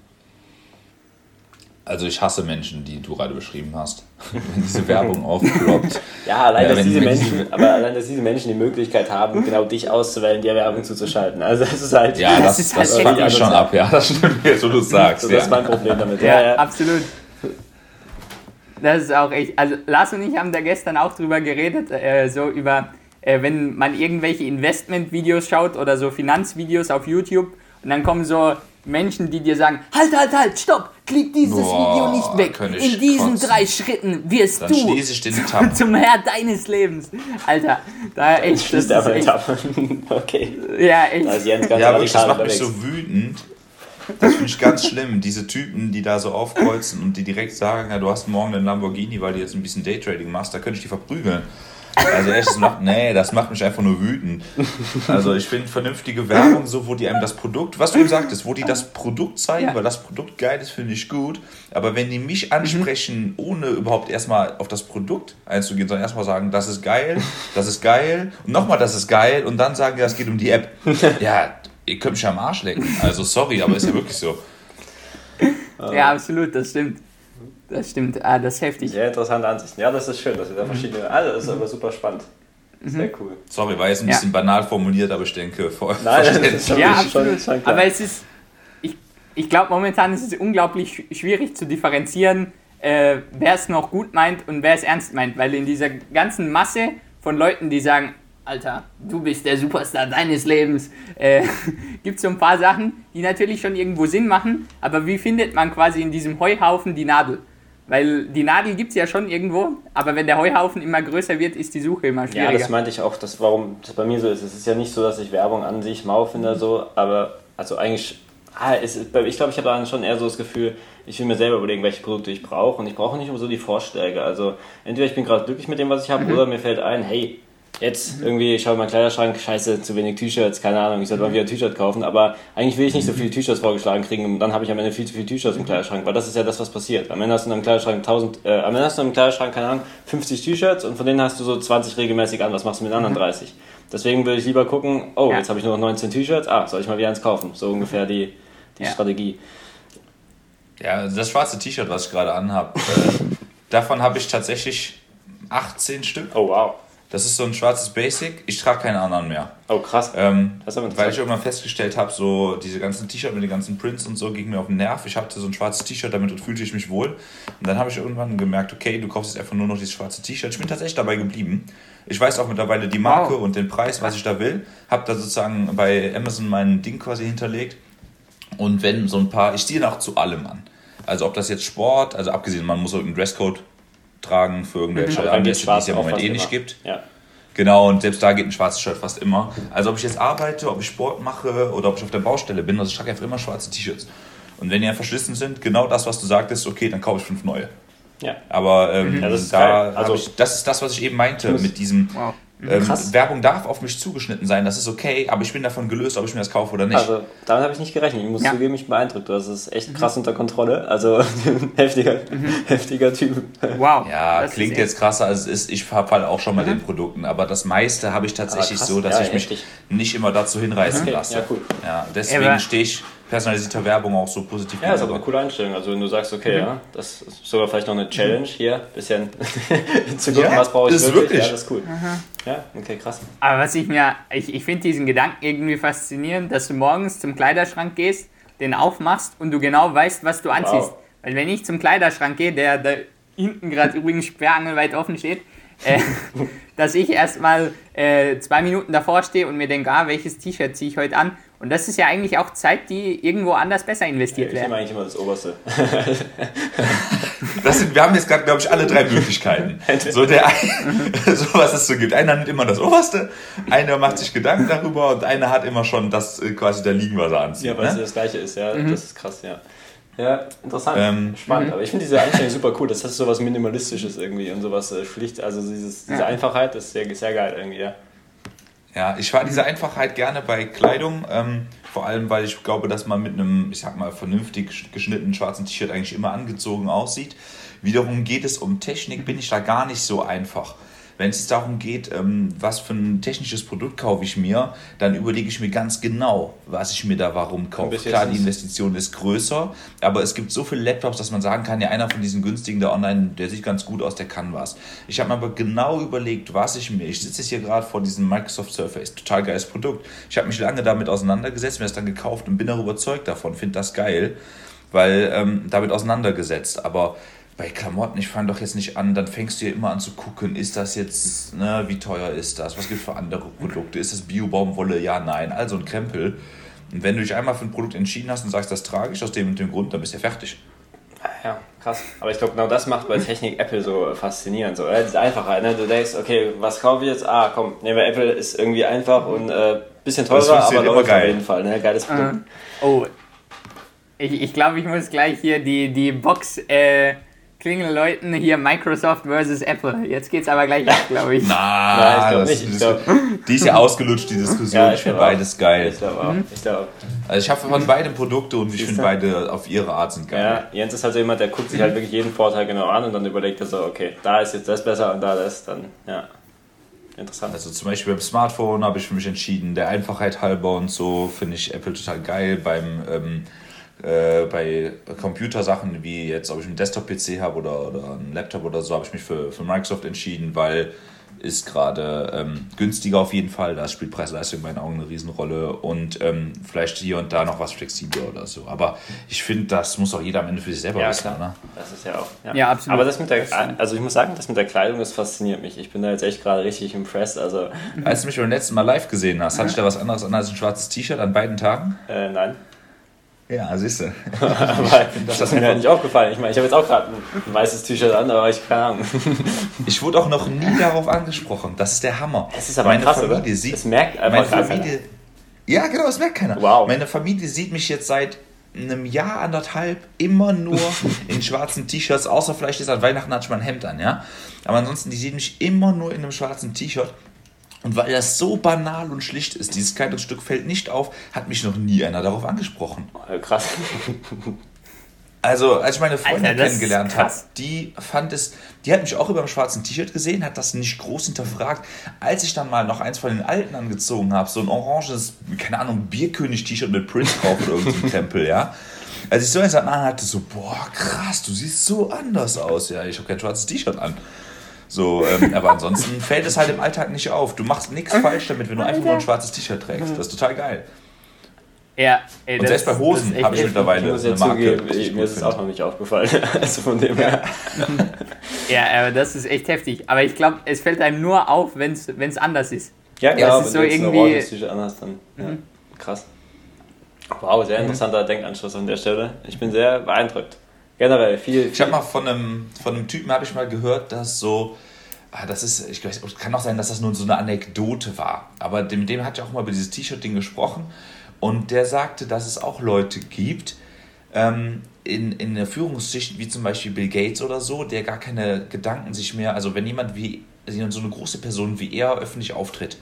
Also ich hasse Menschen, die du gerade beschrieben hast. Wenn diese Werbung aufploppt. ja, allein, ja, dass diese Menschen, diese... aber allein, dass diese Menschen die Möglichkeit haben, genau dich auszuwählen, dir Werbung zuzuschalten. Also das ist halt. Ja, das, das, das, das fuckt mich schon ab, ja. Das stimmt, so du sagst. So, das ja. ist mein Problem damit. Ja, ja, absolut. Das ist auch echt. Also Lars und ich haben da gestern auch drüber geredet, äh, so über, äh, wenn man irgendwelche Investment-Videos schaut oder so Finanzvideos auf YouTube und dann kommen so Menschen, die dir sagen, halt, halt, halt, stopp, klick dieses Boah, Video nicht weg. In diesen kotzen. drei Schritten wirst Dann du schließe ich den Tab. zum Herr deines Lebens. Alter, da echt, das Schließt ist einfach echt, okay. ja, echt. Da ist Jens ganz Ja, wirklich, das macht mich unterwegs. so wütend. Das finde ich ganz schlimm. Diese Typen, die da so aufkreuzen und die direkt sagen, ja, du hast morgen einen Lamborghini, weil du jetzt ein bisschen Daytrading machst, da könnte ich die verprügeln. Also echt, das macht, nee, das macht mich einfach nur wütend. Also ich finde vernünftige Werbung, so wo die einem das Produkt, was du eben sagtest, wo die das Produkt zeigen, Ja. weil das Produkt geil ist, finde ich gut. Aber wenn die mich ansprechen, ohne überhaupt erstmal auf das Produkt einzugehen, sondern erstmal sagen, das ist geil, das ist geil und nochmal, das ist geil und dann sagen, ja, es geht um die App. Ja, ihr könnt mich am Arsch lecken. Also sorry, aber ist ja wirklich so. Ja, absolut, das stimmt. Das stimmt, ah, das ist heftig. Sehr interessante Ansichten. Ja, das ist schön, dass ihr da verschiedene. Also, das ist aber super spannend. Sehr cool. Sorry, war jetzt ein Ja. bisschen banal formuliert, aber ich denke, vor Nein, das ist schon, Ja, schon, absolut. schon klar. Aber es ist, ich, ich glaube, momentan ist es unglaublich sch- schwierig zu differenzieren, äh, wer es noch gut meint und wer es ernst meint, weil in dieser ganzen Masse von Leuten, die sagen, Alter, du bist der Superstar deines Lebens, äh, gibt es so ein paar Sachen, die natürlich schon irgendwo Sinn machen, aber wie findet man quasi in diesem Heuhaufen die Nadel? Weil die Nadel gibt es ja schon irgendwo, aber wenn der Heuhaufen immer größer wird, ist die Suche immer Ja, schwieriger. das meinte ich auch, dass, warum das bei mir so ist. Es ist ja nicht so, dass ich Werbung an sich mau finde, so, aber also eigentlich, ah, es ich glaube, ich habe dann schon eher so das Gefühl, ich will mir selber überlegen, welche Produkte ich brauche und ich brauche nicht immer so die Vorschläge. Also entweder ich bin gerade glücklich mit dem, was ich habe, oder mir fällt ein, hey, jetzt irgendwie, ich schaue in meinen Kleiderschrank, scheiße, zu wenig T-Shirts, keine Ahnung, ich sollte mal wieder ein T-Shirt kaufen, aber eigentlich will ich nicht so viele T-Shirts vorgeschlagen kriegen und dann habe ich am Ende viel zu viele T-Shirts im Kleiderschrank, weil das ist ja das, was passiert. Am Ende hast du in deinem Kleiderschrank 1000, äh, am Ende hast du im Kleiderschrank, keine Ahnung, 50 T-Shirts und von denen hast du so 20 regelmäßig an, was machst du mit den anderen 30? Deswegen würde ich lieber gucken, oh, Ja. jetzt habe ich nur noch 19 T-Shirts, ah, soll ich mal wieder eins kaufen? So ungefähr die, die Ja. Strategie. Ja, das schwarze T-Shirt, was ich gerade anhabe, äh, davon habe ich tatsächlich 18 Stück. Oh, wow. Das ist so ein schwarzes Basic. Ich trage keine anderen mehr. Oh, krass. Ähm, Das ist aber weil ich irgendwann festgestellt habe, so diese ganzen T-Shirts mit den ganzen Prints und so ging mir auf den Nerv. Ich hatte so ein schwarzes T-Shirt, damit fühlte ich mich wohl. Und dann habe ich irgendwann gemerkt, okay, du kaufst jetzt einfach nur noch dieses schwarze T-Shirt. Ich bin tatsächlich dabei geblieben. Ich weiß auch mittlerweile die Marke Wow. und den Preis, was ich da will. Habe da sozusagen bei Amazon mein Ding quasi hinterlegt. Und wenn so ein paar, ich ziehe auch zu allem an. Also ob das jetzt Sport, also abgesehen, man muss irgendeinen Dresscode tragen für irgendwelche geht's Anlässe, die es ja im Moment eh nicht gibt. Ja. Genau, und selbst da geht ein schwarzes Shirt fast immer. Also ob ich jetzt arbeite, ob ich Sport mache oder ob ich auf der Baustelle bin, also ich trage einfach immer schwarze T-Shirts. Und wenn die ja verschlissen sind, genau das, was du sagtest, okay, dann kaufe ich fünf neue. Ja. Aber ähm, Ja, das ist da Also- ich, das ist das, was ich eben meinte mit diesem Wow. Ähm, Krass. Werbung darf auf mich zugeschnitten sein, das ist okay, aber ich bin davon gelöst, ob ich mir das kaufe oder nicht. Also, damit habe ich nicht gerechnet. Ich muss Ja. zugeben, ich bin beeindruckt. Du hast es echt krass unter Kontrolle. Also, heftiger, heftiger Typ. Wow. ja, das klingt jetzt krasser als es ist. Ich habe halt auch schon mal den Produkten, aber das meiste habe ich tatsächlich Mhm. so, dass Ja, ich mich heftig. nicht immer dazu hinreißen Okay, lasse. ja, cool. Ja, deswegen stehe ich personalisierter Werbung auch so positiv Ja, das ist aber eine coole Einstellung. Also, wenn du sagst, okay, ja, das ist sogar vielleicht noch eine Challenge hier, bisschen zu gucken, Ja, was brauche ich ist wirklich. wirklich. Ja, das ist cool. Ja, okay, krass. Aber was ich mir, ich, ich finde diesen Gedanken irgendwie faszinierend, dass du morgens zum Kleiderschrank gehst, den aufmachst und du genau weißt, was du anziehst. Weil wenn ich zum Kleiderschrank gehe, der da hinten gerade übrigens sperrangelweit offen steht, äh, dass ich erstmal äh, zwei Minuten davor stehe und mir denke, ah, welches T-Shirt ziehe ich heute an? Und das ist ja eigentlich auch Zeit, die irgendwo anders besser investiert Ich nehme eigentlich immer das Oberste. Das sind, wir haben jetzt gerade, glaube ich, alle drei Möglichkeiten. So der ein- so was es so gibt. Einer nimmt immer das Oberste, einer macht sich Gedanken darüber und einer hat immer schon das äh, quasi da liegen, was er anzieht. Ja, weil es ne? das gleiche ist, ja. Das ist krass, ja. Ja, interessant. Ähm, Spannend. Aber ich finde diese Einstellung super cool. Das hat so was Minimalistisches irgendwie und sowas äh, schlicht. Also dieses, diese Ja. Einfachheit ist sehr, sehr geil irgendwie, ja. Ja, ich fahre diese Einfachheit gerne bei Kleidung, ähm, vor allem weil ich glaube, dass man mit einem, ich sag mal, vernünftig geschnittenen schwarzen T-Shirt eigentlich immer angezogen aussieht. Wiederum geht es um Technik, bin ich da gar nicht so einfach. Wenn es darum geht, ähm, was für ein technisches Produkt kaufe ich mir, dann überlege ich mir ganz genau, was ich mir da warum kaufe. Klar, die Investition ist größer, aber es gibt so viele Laptops, dass man sagen kann, ja, einer von diesen günstigen da online, der sieht ganz gut aus, der kann was. Ich habe mir aber genau überlegt, was ich mir, ich sitze hier gerade vor diesem Microsoft Surface, total geiles Produkt. Ich habe mich lange damit auseinandergesetzt, mir das dann gekauft und bin auch überzeugt davon, finde das geil, weil ähm, damit auseinandergesetzt. Aber bei Klamotten, ich fange doch jetzt nicht an, dann fängst du ja immer an zu gucken, ist das jetzt, ne, wie teuer ist das, was gibt es für andere Produkte, ist das Bio-Baumwolle, ja, nein, also ein Krempel. Und wenn du dich einmal für ein Produkt entschieden hast und sagst, das trage ich aus dem und dem Grund, dann bist du ja fertig. Ja, krass. Aber ich glaube, genau das macht bei Technik Apple so faszinierend. So, äh, diese Einfachheit, ne? Du denkst, okay, was kaufe ich jetzt? Ah, komm, nehmen wir Apple, ist irgendwie einfach und äh, bisschen teurer, aber läuft auf jeden Fall. Ne? Geiles Produkt. Uh, oh, ich, ich glaube, ich muss gleich hier die, die Box äh, klingeln läuten, hier Microsoft versus Apple. Jetzt geht's aber gleich ab, glaube ich. Na, Nein, ich glaube das- nicht. Ich glaub, Die ist ja ausgelutscht, die Diskussion. Ja, ich ich finde glaub auch. beides geil. ich glaube auch. Ich glaub, auch. Also ich habe von beiden Produkte und ich finde beide auf ihre Art sind geil. ja, Jens ist halt so jemand, der guckt sich halt wirklich jeden Vorteil genau an und dann überlegt er so, okay, da ist jetzt das besser und da das, dann, ja. Interessant. Also zum Beispiel beim Smartphone habe ich für mich entschieden, der Einfachheit halber und so finde ich Apple total geil. Beim ähm, äh, bei Computersachen wie jetzt, ob ich einen Desktop-PC habe oder, oder einen Laptop oder so, habe ich mich für, für Microsoft entschieden, weil ist gerade ähm, günstiger auf jeden Fall. Da spielt Preis-Leistung in meinen Augen eine Riesenrolle und ähm, vielleicht hier und da noch was flexibler oder so. Aber ich finde, das muss auch jeder am Ende für sich selber Ja, wissen. klar. Ne? Das ist ja auch. Ja, Ja, absolut. Aber das mit der, also ich muss sagen, das mit der Kleidung, das fasziniert mich. Ich bin da jetzt echt gerade richtig impressed. Also, Als du mich beim letzten Mal live gesehen hast, hatte ich da was anderes an als ein schwarzes T-Shirt an beiden Tagen? äh, nein. Ja, siehst du. Das ist mir halt nicht aufgefallen. Ich meine, ich habe jetzt auch gerade ein weißes T-Shirt an, aber ich keine Ahnung. Ich wurde auch noch nie darauf angesprochen. Das ist der Hammer. Das ist aber meine krass, Familie oder? sieht. Das merkt einfach meine Familie. Ja, genau, das merkt keiner. Wow. Meine Familie sieht mich jetzt seit einem Jahr, anderthalb immer nur in schwarzen T-Shirts, außer vielleicht ist an Weihnachten hatte ich mal ein Hemd an, ja. Aber ansonsten, die sieht mich immer nur in einem schwarzen T-Shirt. Und weil das so banal und schlicht ist, dieses Kleidungsstück fällt nicht auf, hat mich noch nie einer darauf angesprochen. Äh, Krass. Also, als ich meine Freundin Alter, kennengelernt habe, die fand es, die hat mich auch über dem schwarzen T-Shirt gesehen, hat das nicht groß hinterfragt. Als ich dann mal noch eins von den alten angezogen habe, so ein oranges, keine Ahnung, Bierkönig-T-Shirt mit Prince drauf oder irgendein Krempel, ja. Als ich so eins an hatte, so, boah, krass, du siehst so anders aus. Ja, ich habe kein schwarzes T-Shirt an. So, ähm, aber ansonsten fällt es halt im Alltag nicht auf. Du machst nichts falsch damit, wenn du einfach nur ein schwarzes T-Shirt trägst. Das ist total geil. Ja, ey, Und selbst bei Hosen habe ich. Ich mittlerweile muss ja eine Marke. zugeben, ich mir ist es auch noch nicht aufgefallen. Also von dem her. Ja, aber das ist echt heftig. Aber ich glaube, es fällt einem nur auf, wenn es anders ist. Ja, genau, das wenn ist du so jetzt ein irgendwie- irgendwie. T-Shirt anhast, dann. Ja. Krass. Wow, sehr interessanter Denkanschluss an der Stelle. Ich bin sehr beeindruckt. Generell viel. Ich habe mal von einem, von einem Typen habe ich mal gehört, dass so, ah, das ist, ich weiß, kann auch sein, dass das nur so eine Anekdote war, aber dem, dem hat ja auch mal über dieses T-Shirt-Ding gesprochen und der sagte, dass es auch Leute gibt, ähm, in, in der Führungsschicht, wie zum Beispiel Bill Gates oder so, der gar keine Gedanken sich mehr, also wenn jemand wie, also so eine große Person wie er öffentlich auftritt,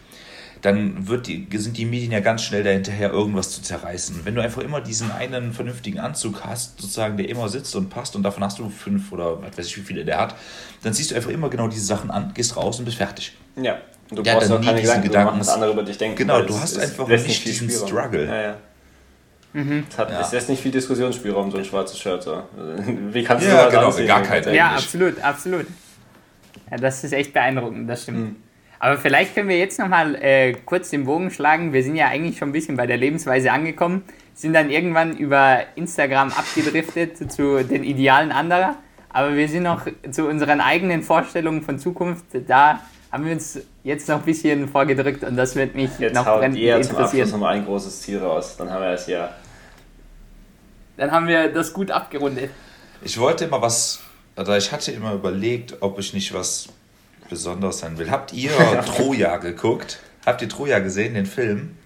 dann wird die, sind die Medien ja ganz schnell dahinterher, irgendwas zu zerreißen. Wenn du einfach immer diesen einen vernünftigen Anzug hast, sozusagen, der immer sitzt und passt und davon hast du fünf oder was weiß ich, wie viele der hat, dann ziehst du einfach immer genau diese Sachen an, gehst raus und bist fertig. Ja. Und du Der brauchst hat auch nie keine diesen Gedanken, was andere über dich denken. Genau, du hast einfach nicht viel diesen Spielraum. Struggle. Ja, ja. Mhm. Es, hat, Ja. nicht viel Diskussionsspielraum, so ein schwarzes Shirt. So. Wie kannst du Ja, genau, anziehen? gar keinen. Ja, absolut, absolut. Ja, das ist echt beeindruckend, das stimmt. Mhm. Aber vielleicht können wir jetzt nochmal äh, kurz den Bogen schlagen. Wir sind ja eigentlich schon ein bisschen bei der Lebensweise angekommen, sind dann irgendwann über Instagram abgedriftet zu den Idealen anderer. Aber wir sind noch zu unseren eigenen Vorstellungen von Zukunft. Da haben wir uns jetzt noch ein bisschen vorgedrückt und das wird mich Jetzt noch haut brennend ihr zum interessieren. Abschluss nochmal ein großes Ziel raus. Dann haben wir es ja. Dann haben wir das gut abgerundet. Ich wollte immer was, oder ich hatte immer überlegt, ob ich nicht was Besonderes sein will. Habt ihr Troja geguckt? Habt ihr Troja gesehen, den Film?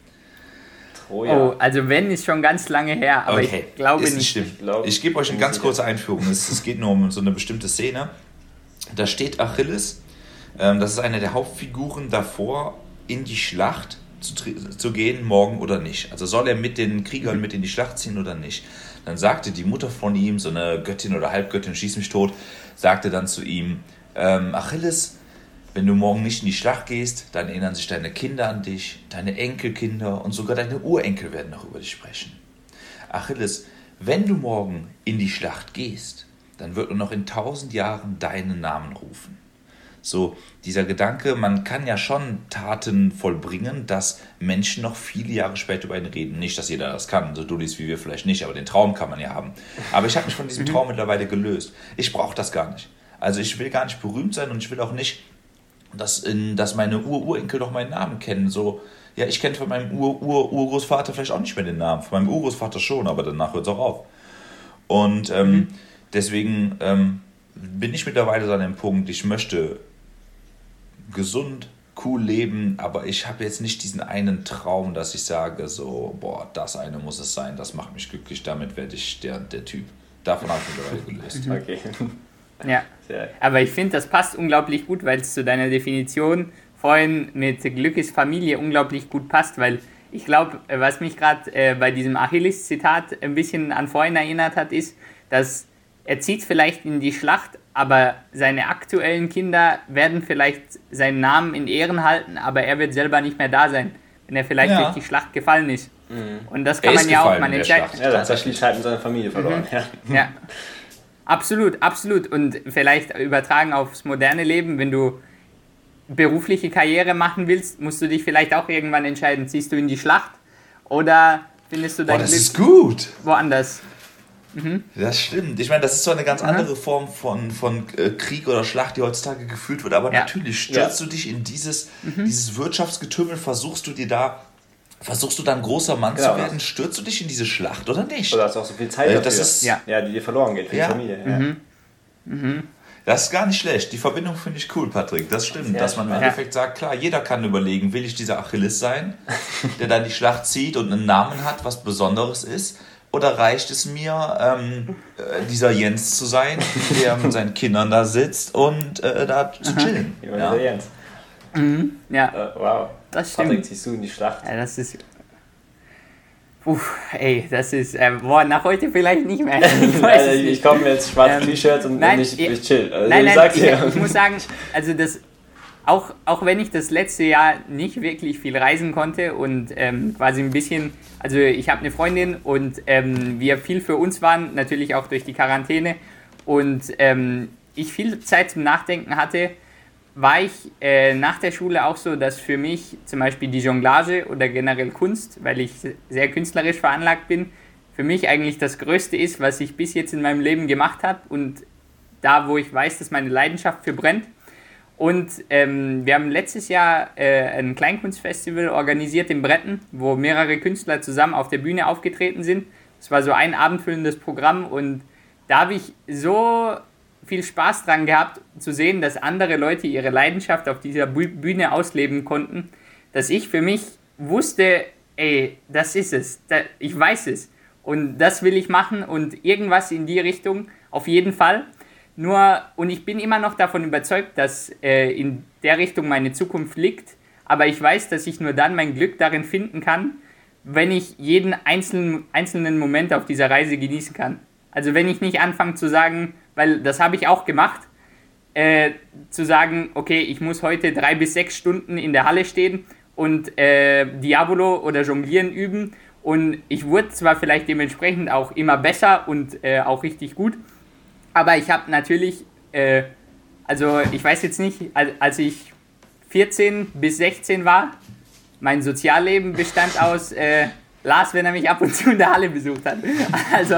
Troja. Oh, also wenn ist schon ganz lange her, aber ich glaube ist nicht. schlimm. Ich glaub, ich gebe euch eine ganz kurze Einführung. Es, es geht nur um so eine bestimmte Szene. Da steht Achilles, ähm, das ist eine der Hauptfiguren davor, in die Schlacht zu, zu gehen, morgen oder nicht. Also soll er mit den Kriegern mit in die Schlacht ziehen oder nicht. Dann sagte die Mutter von ihm, so eine Göttin oder Halbgöttin, schieß mich tot, sagte dann zu ihm, ähm, Achilles, wenn du morgen nicht in die Schlacht gehst, dann erinnern sich deine Kinder an dich, deine Enkelkinder und sogar deine Urenkel werden noch über dich sprechen. Achilles, wenn du morgen in die Schlacht gehst, dann wird nur noch in tausend Jahren deinen Namen rufen. So, dieser Gedanke, man kann ja schon Taten vollbringen, dass Menschen noch viele Jahre später über ihn reden. Nicht, dass jeder das kann, so Dullis wie wir vielleicht nicht, aber den Traum kann man ja haben. Aber ich habe mich von diesem Traum mittlerweile gelöst. Ich brauche das gar nicht. Also ich will gar nicht berühmt sein und ich will auch nicht, dass, in, dass meine Ur-Urenkel noch meinen Namen kennen. So, ja, ich kenne von meinem Ur-Ur-Urgroßvater vielleicht auch nicht mehr den Namen. Von meinem Urgroßvater schon, aber danach hört es auch auf. Und ähm, mhm. deswegen ähm, bin ich mittlerweile so an dem Punkt, ich möchte gesund, cool leben, aber ich habe jetzt nicht diesen einen Traum, dass ich sage, so, boah, das eine muss es sein, das macht mich glücklich, damit werde ich der, der Typ. Davon habe ich mittlerweile gelöst. Okay. Ja, aber ich finde, das passt unglaublich gut, weil es zu deiner Definition vorhin mit Glück ist Familie unglaublich gut passt, weil ich glaube, was mich gerade äh, bei diesem Achilles-Zitat ein bisschen an vorhin erinnert hat, ist, dass er zieht vielleicht in die Schlacht, aber seine aktuellen Kinder werden vielleicht seinen Namen in Ehren halten, aber er wird selber nicht mehr da sein, wenn er vielleicht ja. durch die Schlacht gefallen ist. Mhm. Und das kann man ja auch mal entscheiden. Ja, tatsächlich hat seine Familie verloren. Mhm. Ja. ja. Absolut, absolut. Und vielleicht übertragen aufs moderne Leben, wenn du berufliche Karriere machen willst, musst du dich vielleicht auch irgendwann entscheiden, ziehst du in die Schlacht oder findest du dein Boah, das Glück ist gut. woanders? Mhm. Das stimmt. Ich meine, das ist so eine ganz andere Form von, von äh, Krieg oder Schlacht, die heutzutage geführt wird. Aber ja. natürlich stürzt ja. du dich in dieses, mhm. dieses Wirtschaftsgetümmel, versuchst du dir da, versuchst du dann großer Mann genau. zu werden, stürzt du dich in diese Schlacht oder nicht? Oder hast du auch so viel Zeit äh, dafür, das ist, ja. ja, die dir verloren geht für die Familie. Mhm. Mhm. Das ist gar nicht schlecht. Die Verbindung finde ich cool, Patrick. Das stimmt, dass man im Endeffekt sagt, klar, jeder kann überlegen, will ich dieser Achilles sein, der dann die Schlacht zieht und einen Namen hat, was Besonderes ist. Oder reicht es mir, ähm, äh, dieser Jens zu sein, der mit seinen Kindern da sitzt und äh, da zu chillen? Ja, der Jens. Mhm. Ja. Uh, wow. Das stimmt. Patrick, ziehst du in die Schlacht? Ja, das ist. Puh, ey, das ist. Äh, boah, nach heute vielleicht nicht mehr. Ich, also, ich komme jetzt schwarz ähm, T-Shirt und nein, ich, ich chill. Also, nein, nein, ich, ich, muss sagen, also das auch, auch wenn ich das letzte Jahr nicht wirklich viel reisen konnte und ähm, quasi ein bisschen, also ich habe eine Freundin und ähm, wir viel für uns waren, natürlich auch durch die Quarantäne und ähm, ich viel Zeit zum Nachdenken hatte, war ich äh, nach der Schule auch so, dass für mich zum Beispiel die Jonglage oder generell Kunst, weil ich sehr künstlerisch veranlagt bin, für mich eigentlich das Größte ist, was ich bis jetzt in meinem Leben gemacht habe und da, wo ich weiß, dass meine Leidenschaft für brennt. Und ähm, wir haben letztes Jahr äh, ein Kleinkunstfestival organisiert in Bretten, wo mehrere Künstler zusammen auf der Bühne aufgetreten sind. Es war so ein abendfüllendes Programm und da habe ich so viel Spaß dran gehabt zu sehen, dass andere Leute ihre Leidenschaft auf dieser Bühne ausleben konnten, dass ich für mich wusste, ey, das ist es, ich weiß es und das will ich machen und irgendwas in die Richtung auf jeden Fall. Nur, und ich bin immer noch davon überzeugt, dass äh, in der Richtung meine Zukunft liegt. Aber ich weiß, dass ich nur dann mein Glück darin finden kann, wenn ich jeden einzelnen, einzelnen Moment auf dieser Reise genießen kann. Also wenn ich nicht anfange zu sagen, weil das habe ich auch gemacht, äh, zu sagen, okay, ich muss heute drei bis sechs Stunden in der Halle stehen und äh, Diabolo oder Jonglieren üben. Und ich wurde zwar vielleicht dementsprechend auch immer besser und äh, auch richtig gut, aber ich habe natürlich, äh, also ich weiß jetzt nicht, als ich 14 bis 16 war, mein Sozialleben bestand aus äh, Lars, wenn er mich ab und zu in der Halle besucht hat. Also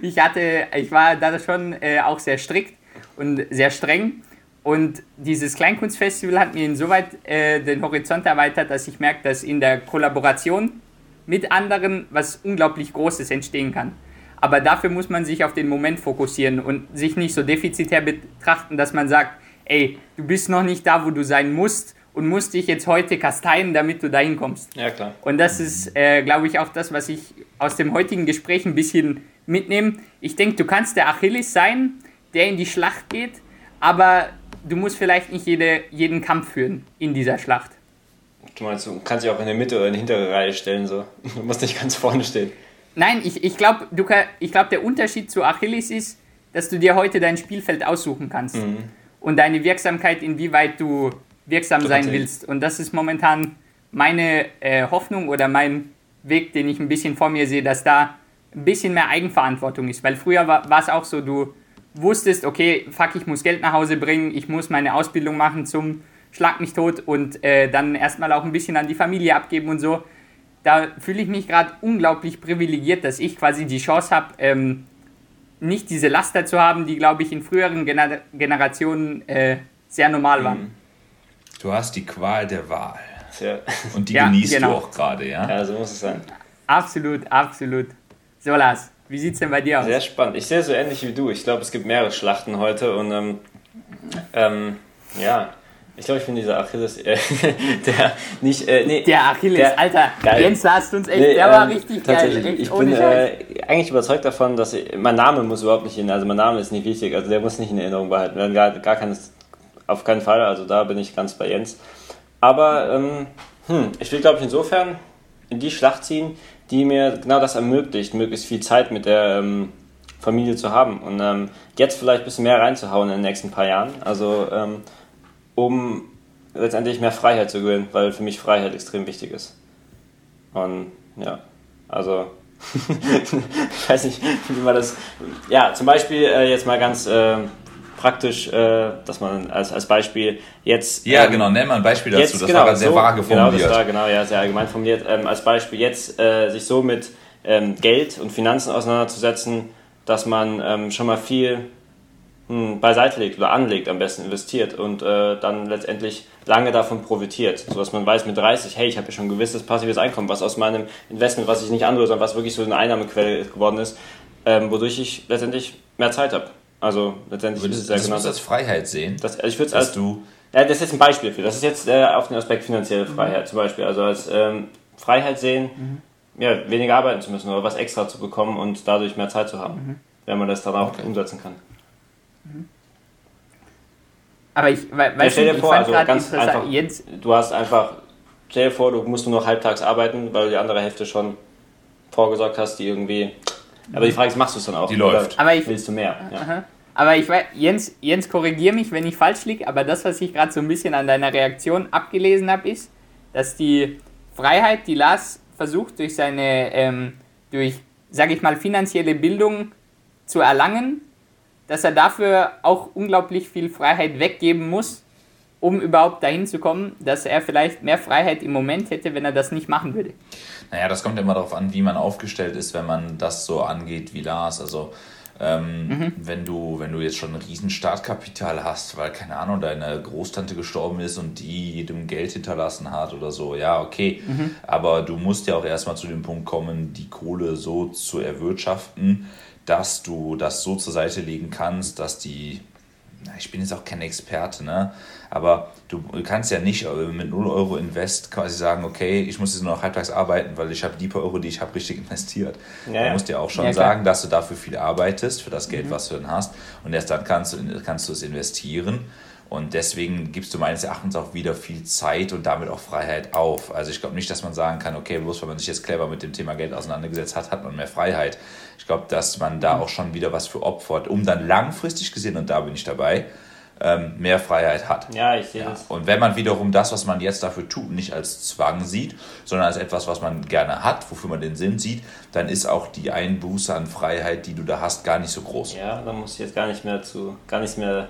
ich hatte, ich war da schon äh, auch sehr strikt und sehr streng. Und dieses Kleinkunstfestival hat mir insoweit äh, den Horizont erweitert, dass ich merke, dass in der Kollaboration mit anderen was unglaublich Großes entstehen kann. Aber dafür muss man sich auf den Moment fokussieren und sich nicht so defizitär betrachten, dass man sagt, ey, du bist noch nicht da, wo du sein musst und musst dich jetzt heute kasteien, damit du dahin kommst. Ja, klar. Und das ist, äh, glaube ich, auch das, was ich aus dem heutigen Gespräch ein bisschen mitnehme. Ich denke, du kannst der Achilles sein, der in die Schlacht geht, aber du musst vielleicht nicht jede, jeden Kampf führen in dieser Schlacht. Du meinst, du kannst dich auch in der Mitte oder in die hintere Reihe stellen, so. Du musst nicht ganz vorne stehen. Nein, ich, ich glaube, glaub, der Unterschied zu Achilles ist, dass du dir heute dein Spielfeld aussuchen kannst. Mhm. Und deine Wirksamkeit, inwieweit du wirksam sein willst. Und das ist momentan meine äh, Hoffnung oder mein Weg, den ich ein bisschen vor mir sehe, dass da ein bisschen mehr Eigenverantwortung ist. Weil früher war es auch so, du wusstest, okay, fuck, ich muss Geld nach Hause bringen, ich muss meine Ausbildung machen zum Schlag mich tot und äh, dann erstmal auch ein bisschen an die Familie abgeben und so. Da fühle ich mich gerade unglaublich privilegiert, dass ich quasi die Chance habe, ähm, nicht diese Laster zu haben, die, glaube ich, in früheren Gener Generationen äh, sehr normal waren. Du hast die Qual der Wahl. Ja. Und die Ja, genießt genau. du auch gerade, ja? ja, so muss es sein. Absolut, absolut. So, Lars, wie sieht's denn bei dir aus? Sehr spannend. Ich sehe es so ähnlich wie du. Ich glaube, es gibt mehrere Schlachten heute und ähm, ähm, ja, ich glaube, ich bin dieser Achilles, äh, der nicht, äh, nee, Der Achilles, Der- Alter, Geil. Jens, da hast du uns echt, Nee, der war ähm, richtig geil. tatsächlich, Echt, ich ohne bin äh, eigentlich überzeugt davon, dass ich, mein Name muss überhaupt nicht in, also mein Name ist nicht wichtig, also der muss nicht in Erinnerung behalten werden, gar, gar keines, auf keinen Fall, also da bin ich ganz bei Jens. Aber ähm, hm, ich will, glaube ich, insofern in die Schlacht ziehen, die mir genau das ermöglicht, möglichst viel Zeit mit der ähm, Familie zu haben und ähm, jetzt vielleicht ein bisschen mehr reinzuhauen in den nächsten paar Jahren, also ähm, um letztendlich mehr Freiheit zu gewinnen, weil für mich Freiheit extrem wichtig ist. Und ja, also ich weiß nicht, wie man das. Ja, zum Beispiel äh, jetzt mal ganz äh, praktisch, äh, dass man als, als Beispiel jetzt. Ja, ähm, genau, nenn mal ein Beispiel dazu. Jetzt, das genau, war sehr so, vage Genau, formuliert. das war genau, ja, sehr allgemein formuliert. Ähm, als Beispiel jetzt äh, sich so mit ähm, Geld und Finanzen auseinanderzusetzen, dass man ähm, schon mal viel hm, beiseite legt oder anlegt, am besten investiert und äh, dann letztendlich lange davon profitiert, sodass man weiß mit 30, hey, ich habe ja schon ein gewisses passives Einkommen, was aus meinem Investment, was ich nicht anrühre, sondern was wirklich so eine Einnahmequelle geworden ist, ähm, wodurch ich letztendlich mehr Zeit habe. Also letztendlich Würdest ist es ja das genau du als Freiheit sehen? das. Also ich würde es als du ja, das ist jetzt ein Beispiel für. Das ist jetzt äh, auf den Aspekt finanzielle Mhm. Freiheit zum Beispiel. Also als ähm, Freiheit sehen, ja, weniger arbeiten zu müssen oder was extra zu bekommen und dadurch mehr Zeit zu haben, Mhm. wenn man das dann auch umsetzen kann. Aber ich, we Ja, stell du, dir ich vor, also ganz einfach. Jens, Du hast einfach, stell dir vor, du musst nur noch halbtags arbeiten, weil du die andere Hälfte schon vorgesorgt hast, die irgendwie. Aber die Frage ist, machst du es dann auch? Die läuft. Aber ich- willst du mehr? Ja. Aber ich weiß, Jens, Jens korrigier mich, wenn ich falsch liege, aber das, was ich gerade so ein bisschen an deiner Reaktion abgelesen habe, ist, dass die Freiheit, die Lars versucht, durch seine, ähm, durch, sag ich mal, finanzielle Bildung zu erlangen, dass er dafür auch unglaublich viel Freiheit weggeben muss, um überhaupt dahin zu kommen, dass er vielleicht mehr Freiheit im Moment hätte, wenn er das nicht machen würde. Naja, das kommt immer darauf an, wie man aufgestellt ist, wenn man das so angeht wie Lars. Also ähm, wenn du, wenn du jetzt schon ein riesen Startkapital hast, weil, keine Ahnung, deine Großtante gestorben ist und die jedem Geld hinterlassen hat oder so, ja, okay. Aber du musst ja auch erstmal zu dem Punkt kommen, die Kohle so zu erwirtschaften, dass du das so zur Seite legen kannst, dass die na, ich bin jetzt auch kein Experte, ne? Aber du kannst ja nicht äh, mit 0 Euro Invest quasi sagen, okay, ich muss jetzt nur noch halbtags arbeiten, weil ich habe die paar Euro, die ich habe, richtig investiert. Ja, du musst ja auch schon Ja, sagen, dass du dafür viel arbeitest, für das Geld, was du dann hast und erst dann kannst du, kannst du es investieren. Und deswegen gibst du meines Erachtens auch wieder viel Zeit und damit auch Freiheit auf. Also ich glaube nicht, dass man sagen kann, okay, bloß weil man sich jetzt clever mit dem Thema Geld auseinandergesetzt hat, hat man mehr Freiheit. Ich glaube, dass man da auch schon wieder was für opfert, um dann langfristig gesehen, und da bin ich dabei, ähm, mehr Freiheit hat. Ja, ich sehe Ja. das. Und wenn man wiederum das, was man jetzt dafür tut, nicht als Zwang sieht, sondern als etwas, was man gerne hat, wofür man den Sinn sieht, dann ist auch die Einbuße an Freiheit, die du da hast, gar nicht so groß. Ja, da muss ich jetzt gar nicht mehr zu, gar nichts mehr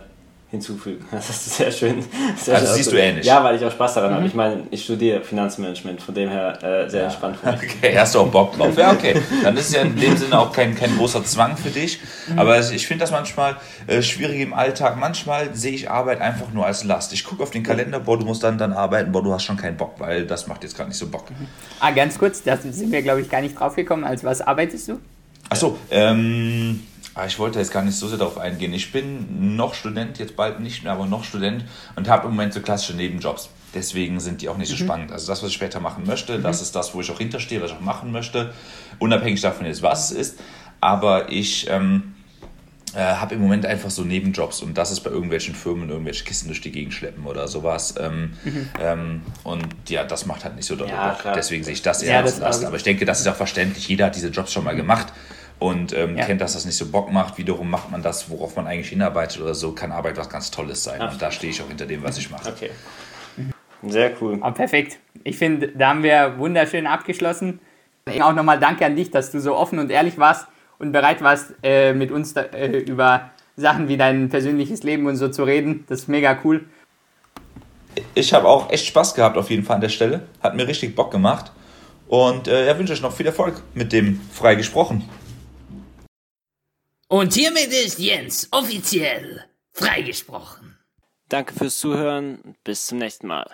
hinzufügen. Das ist sehr schön. Sehr Also schön siehst du ähnlich. Ja, weil ich auch Spaß daran habe. Ich meine, ich studiere Finanzmanagement, von dem her äh, sehr entspannt für mich. Okay, hast du auch Bock drauf? Ja, okay. Dann ist es ja in dem Sinne auch kein, kein großer Zwang für dich. Aber ich finde das manchmal äh, schwierig im Alltag. Manchmal sehe ich Arbeit einfach nur als Last. Ich gucke auf den Kalender, boah, du musst dann, dann arbeiten, boah, du hast schon keinen Bock, weil das macht jetzt gerade nicht so Bock. Ah, ganz kurz, da sind wir, glaube ich, gar nicht drauf gekommen. Als was arbeitest du? Achso, ähm, ich wollte jetzt gar nicht so sehr darauf eingehen. Ich bin noch Student, jetzt bald nicht mehr, aber noch Student und habe im Moment so klassische Nebenjobs. Deswegen sind die auch nicht so spannend. Also das, was ich später machen möchte, das ist das, wo ich auch hinterstehe, was ich auch machen möchte. Unabhängig davon jetzt, was es ist. Aber ich ähm, äh, habe im Moment einfach so Nebenjobs und das ist bei irgendwelchen Firmen irgendwelche Kisten durch die Gegend schleppen oder sowas. Ähm, ähm, und ja, das macht halt nicht so doll Ja. Deswegen sehe ich das eher Ja, als das Last. Aber ich denke, das ist auch verständlich. Jeder hat diese Jobs schon mal gemacht und ähm, ja. kennt, dass das nicht so Bock macht. Wiederum macht man das, worauf man eigentlich hinarbeitet oder so, kann Arbeit was ganz Tolles sein. Ach. Und da stehe ich auch hinter dem, was ich mache. Okay. Mhm. Sehr cool. Aber perfekt. Ich finde, da haben wir wunderschön abgeschlossen. Auch nochmal danke an dich, dass du so offen und ehrlich warst und bereit warst, äh, mit uns da, äh, über Sachen wie dein persönliches Leben und so zu reden. Das ist mega cool. Ich habe auch echt Spaß gehabt auf jeden Fall an der Stelle. Hat mir richtig Bock gemacht. Und äh, ja, wünsche euch noch viel Erfolg mit dem Freigesprochen. Und hiermit ist Jens offiziell freigesprochen. Danke fürs Zuhören. Bis zum nächsten Mal.